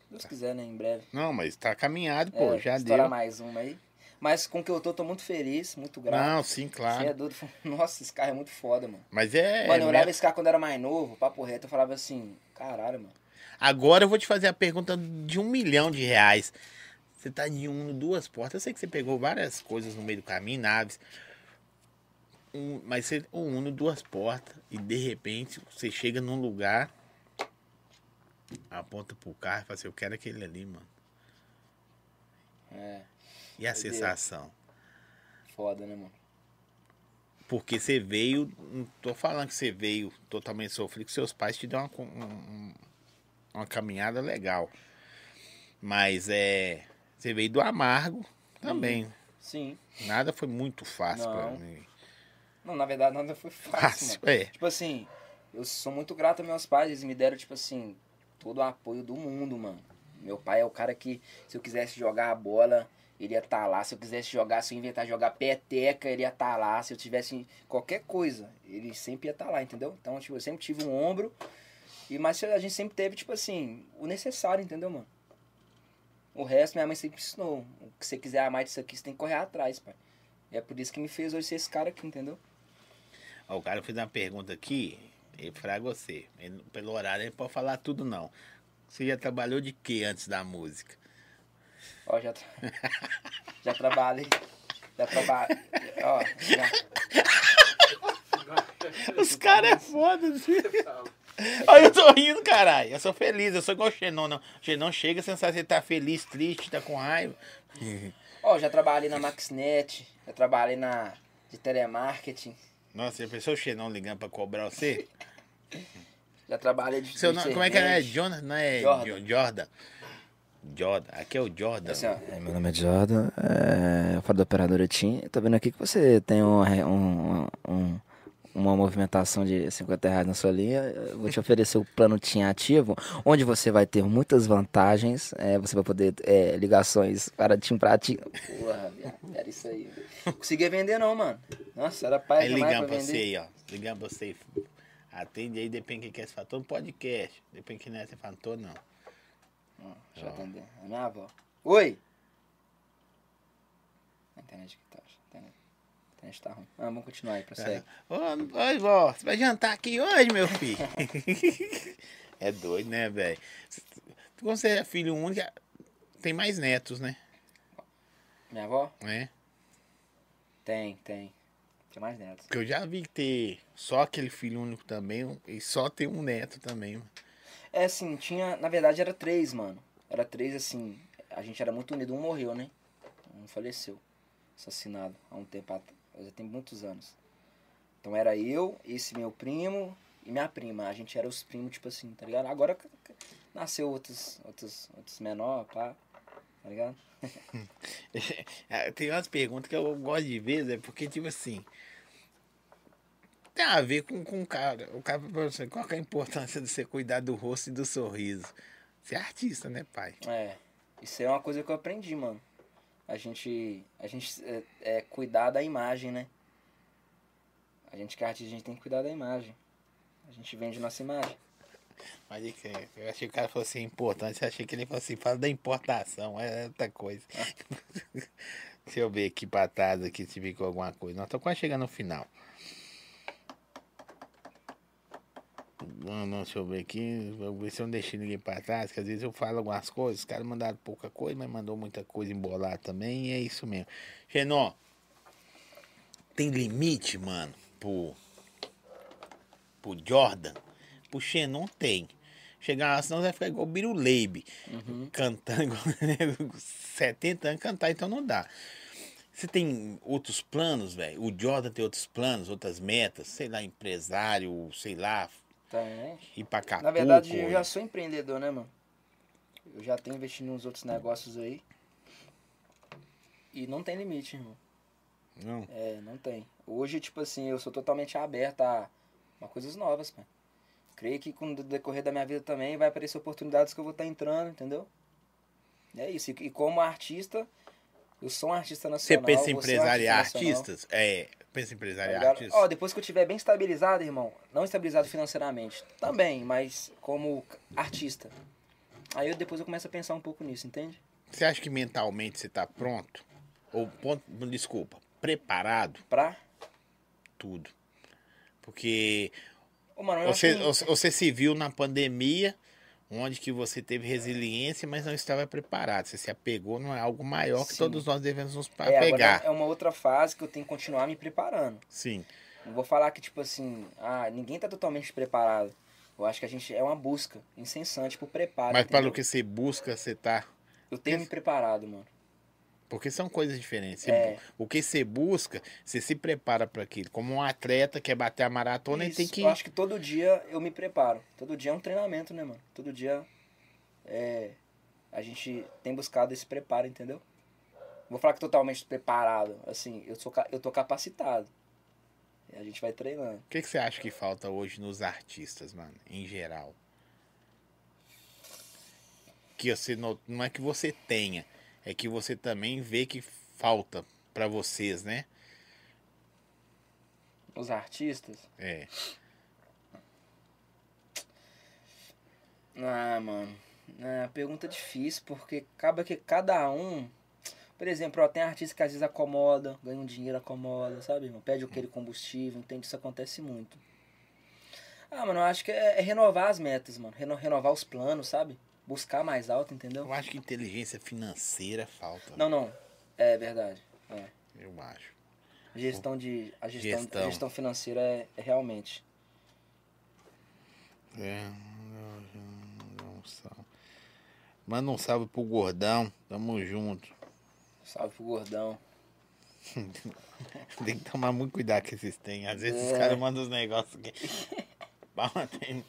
Se Deus quiser, né? Em breve. Não, mas tá caminhado, pô. É, já deu. mais uma aí. Mas com o que eu tô, tô muito feliz, muito grato. Não, sim, Você claro. é doido. <laughs> Nossa, esse carro é muito foda, mano. Mas é. mano, eu é olhava esse carro quando era mais novo, papo reto, eu falava assim, caralho, mano. Agora eu vou te fazer a pergunta de um milhão de reais. Você tá de um, duas portas. Eu sei que você pegou várias coisas no meio do caminho, naves. Um, mas você, um Uno, duas portas. E de repente você chega num lugar, aponta pro carro e fala assim: Eu quero aquele ali, mano. É, E a sensação? foda, né, mano? Porque você veio, não tô falando que você veio totalmente sofrido, que seus pais te dão uma, um- um- uma caminhada legal. Mas é. Você veio do amargo também. Sim. Nada foi muito fácil pra Não. mim. Não, na verdade, nada foi fácil, Fácil, mano. é. Tipo assim, eu sou muito grato aos meus pais, eles me deram, tipo assim, todo o apoio do mundo, mano. Meu pai é o cara que, se eu quisesse jogar a bola, ele ia estar lá. Se eu quisesse jogar, se eu inventar jogar peteca, ele ia estar lá. Se eu tivesse qualquer coisa, ele sempre ia estar lá, entendeu? Então, tipo, eu sempre tive um ombro. E, mas a gente sempre teve, tipo assim, o necessário, entendeu, mano? O resto, minha mãe sempre ensinou. O que você quiser amar disso aqui, você tem que correr atrás, pai. E é por isso que me fez hoje ser esse cara aqui, entendeu? Ó, o cara fez uma pergunta aqui, ele fraga você. Ele- pelo horário, ele não pode falar tudo, não. Você já trabalhou de quê antes da música? Ó, já, tra- <laughs> já trabalhei. Já trabalhei. Ó, já. <laughs> Os caras é foda. <laughs> Olha, eu tô rindo, caralho. Eu sou feliz, eu sou igual o Xenon, não. O Xenon chega sem saber se ele tá feliz, triste, tá com raiva. <laughs> Ó, já trabalhei na Maxnet, já trabalhei na de telemarketing, Nossa, já pensou o Xenon ligando pra cobrar você? <laughs> já trabalhei de Seu nome, como é que é? servente. Jonas? Não é Jordan. Jo- Jordan. Jordan. Aqui é o Jordan. Assim, É, meu nome é Jordan, é, eu falo da operadora TIM. Tô vendo aqui que você tem um, um- um- uma movimentação de 50 reais na sua linha. Eu vou te oferecer o plano TIM ativo, onde você vai ter muitas vantagens. é, você vai poder é, ligações para TIM para TIM. porra, era isso aí. Não conseguia vender não, mano. Nossa, era pai Aí demais ligando pra pra você aí, ó. Ligando pra você. Atende aí, depende do que quer. Você fala, no podcast. Depende que não é, você fala, não. Ó, Deixa eu atender. A minha avó. Oi! A internet que tá. A internet, internet tá ruim. Ah, vamos continuar aí, prossegue. Ô, oi, vó, você vai jantar aqui hoje, meu filho? <laughs> é doido, né, velho? Quando você é filho único, tem mais netos, né? Minha avó? É. Tem, tem. Tinha mais netos. Porque eu já vi que ter só aquele filho único também e só ter um neto também. mano. É assim, tinha. Na verdade era três, mano. Era três assim. A gente era muito unido. Um morreu, né? Um faleceu. Assassinado há um tempo atrás. Já tem muitos anos. Então era eu, esse meu primo e minha prima. A gente era os primos, tipo assim, tá ligado? Agora nasceu outros, outros, outros menor, pá. Tá ligado? Ah, <laughs> Tem umas perguntas que eu gosto de ver, é porque, tipo assim. Tem a ver com, com o cara. O cara pergunta assim, qual que é a importância de você cuidar do rosto e do sorriso? Você é artista, né, pai? É. Isso é uma coisa que eu aprendi, mano. A gente. A gente é, é cuidar da imagem, né? A gente que é artista, a gente tem que cuidar da imagem. A gente vende nossa imagem. Mas que eu achei que o cara falou assim, importante. Eu achei que ele falou assim, fala da importação, é outra coisa. <laughs> Deixa eu ver aqui pra trás aqui se ficou alguma coisa. Nós estamos quase chegando no final. Não, não, deixa eu ver aqui. Vou ver se eu não deixei ninguém pra trás, que às vezes eu falo algumas coisas, os caras mandaram pouca coisa, mas mandou muita coisa embolada também, e é isso mesmo. Xenon, tem limite, mano, pro, pro Jordan? Pro Xenon tem. Chegar lá, senão vai ficar igual o Biruleibe, cantando igual 70 anos cantar, então não dá. Você tem outros planos, velho? O Jordan tem outros planos, outras metas, sei lá, empresário, sei lá, Acapulco. Na verdade, eu já sou empreendedor, né, mano? Eu já tenho investido nos outros negócios aí. E não tem limite, irmão. Não. É, não tem. Hoje, tipo assim, eu sou totalmente aberto a, a coisas novas, pai. Creio que com o decorrer da minha vida também vai aparecer oportunidades que eu vou estar entrando, entendeu? É isso. E, e como artista, eu sou um artista Você nacional. pensa em um empresariar nacional. artistas? É, pensa em Tá empresariar artistas? Ó, depois que eu estiver bem estabilizado, irmão, não estabilizado financeiramente, também, mas como artista. Aí eu, depois eu começo a pensar um pouco nisso, entende? Você acha que mentalmente você tá pronto? Ou, ponto, desculpa, preparado? Pra. Tudo. Porque Ô, mano, você, que- você se viu na pandemia, onde que você teve resiliência, mas não estava preparado. Você se apegou não é algo maior que Sim. todos nós devemos nos é, apegar. é uma outra fase que eu tenho que continuar me preparando. Sim. Não vou falar que, tipo assim, ah, ninguém tá totalmente preparado. Eu acho que a gente é uma busca incessante pro preparo. Mas para entendeu? o que você busca, você tá. Eu tenho me preparado, mano. Porque são coisas diferentes. É. O que você busca, você se prepara para aquilo. Como um atleta quer bater a maratona, ele tem Isso, que. Eu acho que todo dia eu me preparo. Todo dia é um treinamento, né, mano? Todo dia é, a gente tem buscado esse preparo, entendeu? Vou falar que totalmente preparado. Assim, eu, sou, eu tô capacitado. E a gente vai treinando. O que, que você acha que falta hoje nos artistas, mano, em geral? Que você não, não é que você tenha, é que você também vê que falta pra vocês, né? Os artistas. É. Ah, mano. É, pergunta difícil, porque acaba que cada um. Por exemplo, ó, tem artista que às vezes acomoda, ganha um dinheiro, acomoda, sabe, irmão? Pede aquele combustível, entende? Isso acontece muito. Ah, mano, eu acho que é, é renovar as metas, mano. Reno- renovar os planos, sabe? Buscar mais alto, entendeu? Eu acho que inteligência financeira falta. Não, não. É verdade. É. Eu acho. Gestão de. A gestão, Gestão. A gestão financeira é, é realmente. É. não, Manda um salve pro gordão. Tamo junto. Salve pro gordão. <laughs> Tem que tomar muito cuidado que vocês têm. Às vezes os É. caras mandam os negócios <laughs> tem-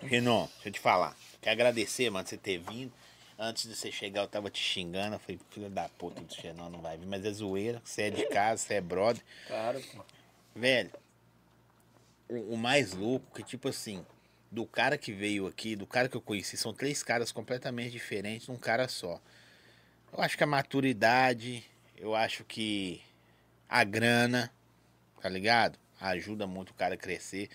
Renan, deixa eu te falar. Quero agradecer, mano, você ter vindo. Antes de você chegar, eu tava te xingando. Eu falei, filho da puta do Xenon não vai vir. Mas é zoeira. Você é de casa, você é brother. Claro, pô. Velho, o, o mais louco que, tipo assim, do cara que veio aqui, do cara que eu conheci, são três caras completamente diferentes num cara só. Eu acho que a maturidade, eu acho que a grana, tá ligado? Ajuda muito o cara a crescer.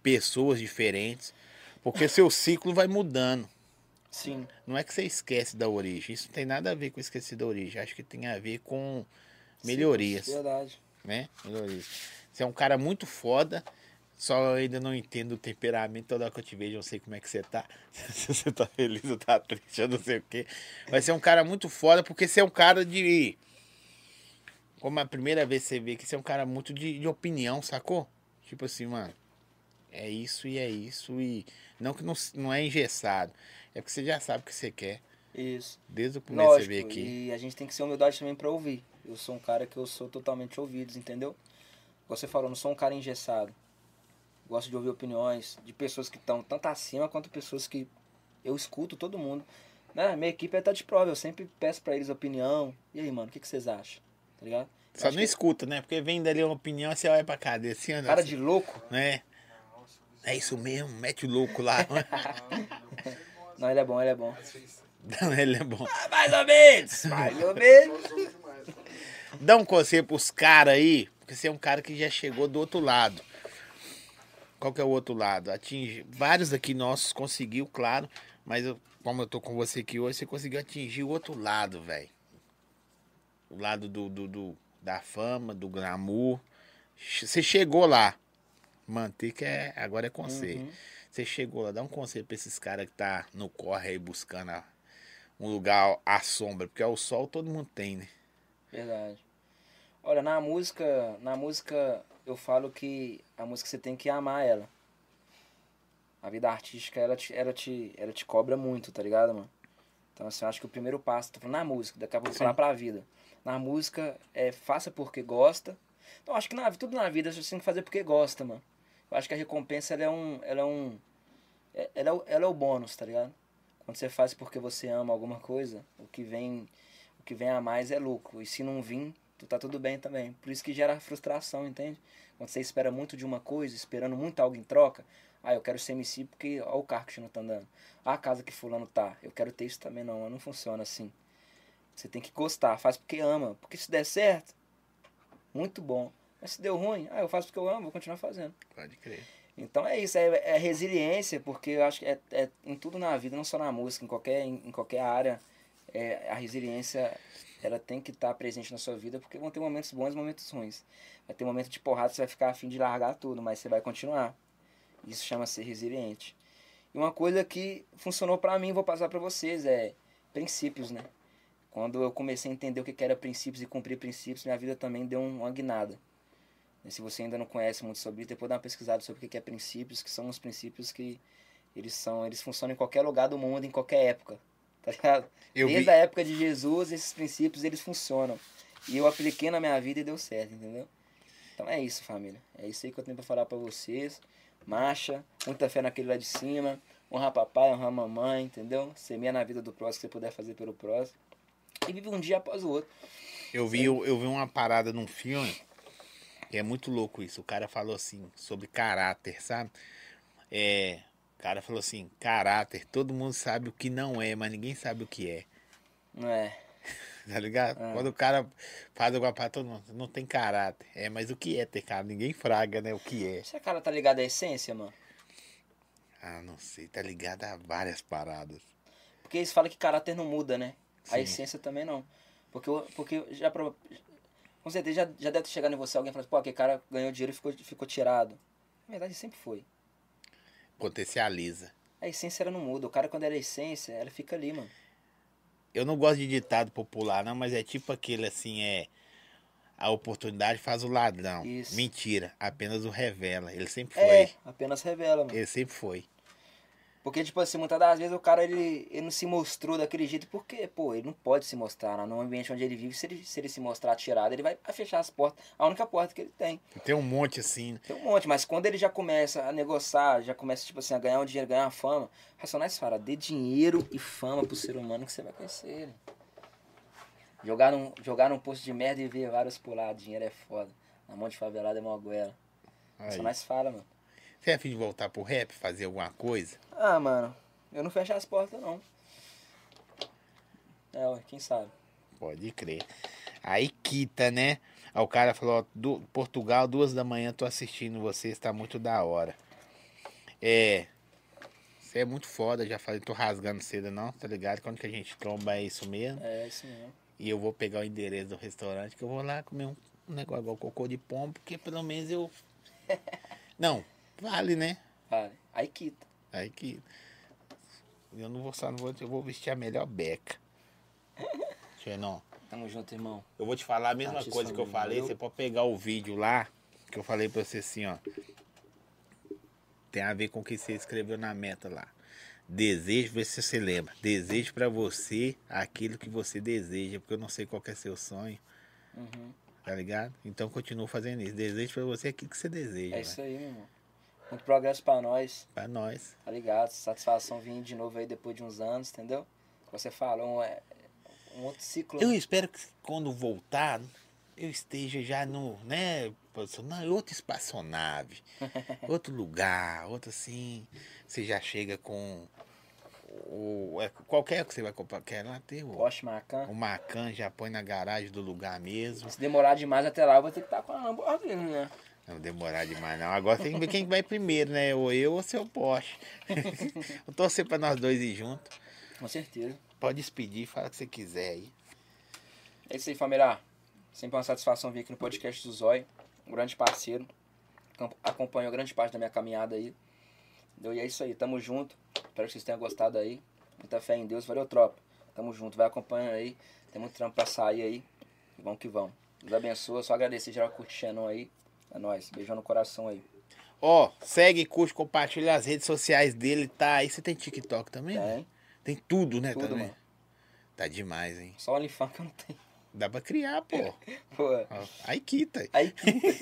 Pessoas diferentes. Porque seu ciclo vai mudando. Sim. Não é que você esquece da origem. Isso não tem nada a ver com esquecer da origem. Acho que tem a ver com melhorias Verdade. né? Melhorias. Você é um cara muito foda, só eu ainda não entendo o temperamento. Toda hora que eu te vejo, eu não sei como é que você tá. Se <laughs> você tá feliz ou tá triste, eu não sei o quê. Mas você é um cara muito foda, porque você é um cara de. Como a primeira vez que você vê que você é um cara muito de, de opinião, sacou? Tipo assim, mano. É isso e é isso. E não que não, não é engessado. É porque você já sabe o que você quer. Isso. Desde o começo que você Lógico, veio aqui. e a gente tem que ser humildade também pra ouvir. Eu sou um cara que eu sou totalmente ouvidos, entendeu? Você falou, não sou um cara engessado. Gosto de ouvir opiniões de pessoas que estão tanto acima quanto pessoas que eu escuto todo mundo. Né? Minha equipe é tá de prova, eu sempre peço pra eles opinião. E aí, mano, o que, que vocês acham? Tá ligado? Só não que escuta, né? Porque vem dali uma opinião, você olha pra cadeira assim, Cara assim, de louco. né? É isso mesmo, mete o louco lá. <laughs> Não, ele é bom, ele é bom. Não, ele é bom. Ah, mais ou menos! Mais ou menos! Dá um conselho pros caras aí, porque você é um cara que já chegou do outro lado. Qual que é o outro lado? Atinge. Vários aqui nossos conseguiu, claro, mas eu- como eu tô com você aqui hoje, você conseguiu atingir o outro lado, velho. O lado do, do, do- da fama, do glamour. Você chegou lá. Manter que é, agora é conselho. Uhum. Você chegou lá, dá um conselho pra esses caras que tá no corre aí buscando a- um lugar à sombra, porque ao sol todo mundo tem, né? Verdade. Olha, na música, na música eu falo que a música você tem que amar ela. A vida artística, ela te, ela te, ela te cobra muito, tá ligado, mano? Então, assim, eu acho que o primeiro passo, tô falando na música, daqui a pouco eu vou falar pra vida. Na música, é faça porque gosta. Então, acho que na, tudo na vida você tem que fazer porque gosta, mano. Eu acho que a recompensa, ela é um, ela é um, é- ela é, ela é o bônus, tá ligado? Quando você faz porque você ama alguma coisa, o que vem, o que vem a mais é lucro. E se não vir, tu tá tudo bem também. Por isso que gera frustração, entende? Quando você espera muito de uma coisa, esperando muito algo em troca, ah, eu quero ser MC porque ó o carro que não tá andando. Ah, a casa que fulano tá, eu quero ter isso também não, não funciona assim. Você tem que gostar, faz porque ama, porque se der certo, muito bom. Mas se deu ruim, ah, eu faço porque eu amo, vou continuar fazendo. Pode crer. Então é isso, é, é resiliência, porque eu acho que é, é em tudo na vida, não só na música, em qualquer, em, em qualquer área, é, a resiliência ela tem que estar presente na sua vida, porque vão ter momentos bons e momentos ruins. Vai ter momento de porrada, você vai ficar afim de largar tudo, mas você vai continuar. Isso chama ser resiliente. E uma coisa que funcionou pra mim, vou passar pra vocês, é princípios, né? Quando eu comecei a entender o que era princípios e cumprir princípios, minha vida também deu um- uma guinada. Se você ainda não conhece muito sobre isso, depois dá uma pesquisada sobre o que é princípios, que são os princípios que eles são, eles funcionam em qualquer lugar do mundo, em qualquer época. Tá ligado? Eu Desde vi, a época de Jesus, esses princípios eles funcionam. E eu apliquei na minha vida e deu certo, entendeu? Então é isso, família. É isso aí que eu tenho pra falar pra vocês. Marcha, muita fé naquele lá de cima. Honrar papai, honrar mamãe, entendeu? Semeia na vida do próximo que você puder fazer pelo próximo. E vive um dia após o outro. eu vi, eu, eu vi uma parada num filme, é muito louco isso. O cara falou assim, sobre caráter, sabe? É, o cara falou assim, caráter, todo mundo sabe o que não é, mas ninguém sabe o que é. Não é? <laughs> Tá ligado? É. Quando o cara faz alguma parada, todo mundo não tem caráter. É, mas o que é ter caráter? Ninguém fraga, né? O que é? Esse cara tá ligado à essência, mano? Ah, não sei, tá ligado a várias paradas. Porque eles falam que caráter não muda, né? A Sim. essência também não. Porque, porque já Com certeza já, já deve ter chegado em você alguém e falado, pô, aquele cara ganhou dinheiro e ficou, ficou tirado. Na verdade, sempre foi. Potencializa. A essência ela não muda. O cara, quando ela é essência, ela fica ali, mano. Eu não gosto de ditado popular, não, mas é tipo aquele assim, é. A oportunidade faz o ladrão. Isso. Mentira, apenas o revela. Ele sempre foi. É, apenas revela, mano. Ele sempre foi. Porque, tipo assim, muitas das vezes o cara ele, ele não se mostrou daquele jeito porque, pô, ele não pode se mostrar. Né? No ambiente onde ele vive, se ele se, ele se mostrar tirado, ele vai fechar as portas. A única porta que ele tem. Tem um monte assim. Tem um monte, mas quando ele já começa a negociar, já começa, tipo assim, a ganhar um dinheiro, ganhar uma fama, Racionais fala, dê dinheiro e fama pro ser humano que você vai conhecer ele. Jogar num, jogar num posto de merda e ver vários pular, dinheiro é foda. Na mão de favelada é uma goela. Racionais fala, mano. Você é afim de voltar pro rap, fazer alguma coisa? Ah, mano, eu não fecho as portas, não. É, ué, quem sabe? Pode crer. Aí quita, né? Aí o cara falou, ó, du- Portugal, duas da manhã, tô assistindo você, está muito da hora. É. Você é muito foda, já falei, tô rasgando cedo não, tá ligado? Quando que a gente tromba é isso mesmo. É isso mesmo. E eu vou pegar o endereço do restaurante, que eu vou lá comer um, um negócio igual cocô de pombo, porque pelo menos eu. <laughs> Não, vale, né? Vale. Aí quita. Aí que. Eu não vou só, não vou, eu vou vestir a melhor beca. <laughs> Xenon. Tamo junto, irmão. Eu vou te falar a mesma coisa que eu falei. Você pode pegar o vídeo lá, que eu falei pra você assim, ó. Tem a ver com o que você escreveu na meta lá. Desejo, vê se você lembra. Desejo pra você aquilo que você deseja, porque eu não sei qual que é seu sonho, Uhum. tá ligado? Então continua fazendo isso. Desejo pra você aquilo que você deseja, É velho. isso aí, meu irmão. Muito progresso pra nós, Pra nós. tá ligado? Satisfação vir de novo aí depois de uns anos, entendeu? Você falou, um, é, um outro ciclo. Eu espero que quando voltar, eu esteja já no, né, não, outro espaçonave, <laughs> outro lugar, outro assim. Você já chega com o é, qualquer que você vai comprar, quer lá ter o, Porsche Macan. o Macan, já põe na garagem do lugar mesmo. Se demorar demais até lá, eu vou ter que estar com a Lamborghini, né? Não demorar demais não. Agora tem que ver quem vai primeiro, né? Ou eu ou seu Porsche. <laughs> eu torcer pra nós dois ir junto. Com certeza. Pode despedir, fala o que você quiser aí. É isso aí, família. Sempre uma satisfação vir aqui no podcast do Zói. Um grande parceiro. Acom- Acompanhou grande parte da minha caminhada aí. E é isso aí, tamo junto. Espero que vocês tenham gostado aí. Muita fé em Deus. Valeu, tropa. Tamo junto. Vai acompanhando aí. Tem muito trampo pra sair aí. E vamos que vamos. Deus abençoe. Só agradecer geral curte Xenon aí. É nóis. Beijão no coração aí. Ó, segue, curte, compartilha as redes sociais dele, tá aí. Você tem TikTok também? né? Tem. Tem tudo, né? Tudo, também. mano. Tá demais, hein? Só OnlyFans que eu não tenho. Dá pra criar, pô. <laughs> Pô. Ó, Aí quita. Aí,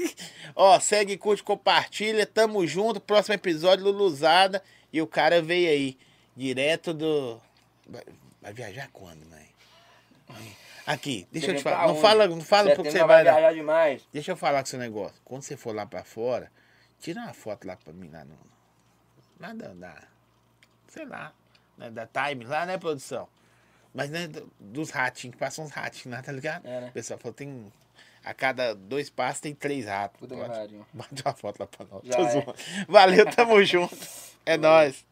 <laughs> Ó, segue, curte, compartilha. Tamo junto. Próximo episódio, Luluzada. E o cara veio aí, direto do. Vai, vai viajar quando, mãe? <laughs> Aqui, deixa eu te Você falar. Não fala, não fala porque você vai. vai demais. Deixa eu falar com seu negócio. Quando você for lá pra fora, tira uma foto lá pra mim lá no. Lá da. sei lá. Né, da Time lá, né, produção? Mas né, do- dos ratinhos, que passam uns ratinhos lá, tá ligado? É, né? O pessoal falou, tem. A cada dois passos tem três ratos. Puta Bate- uma foto lá pra nós. É. Valeu, tamo <laughs> junto. É nóis.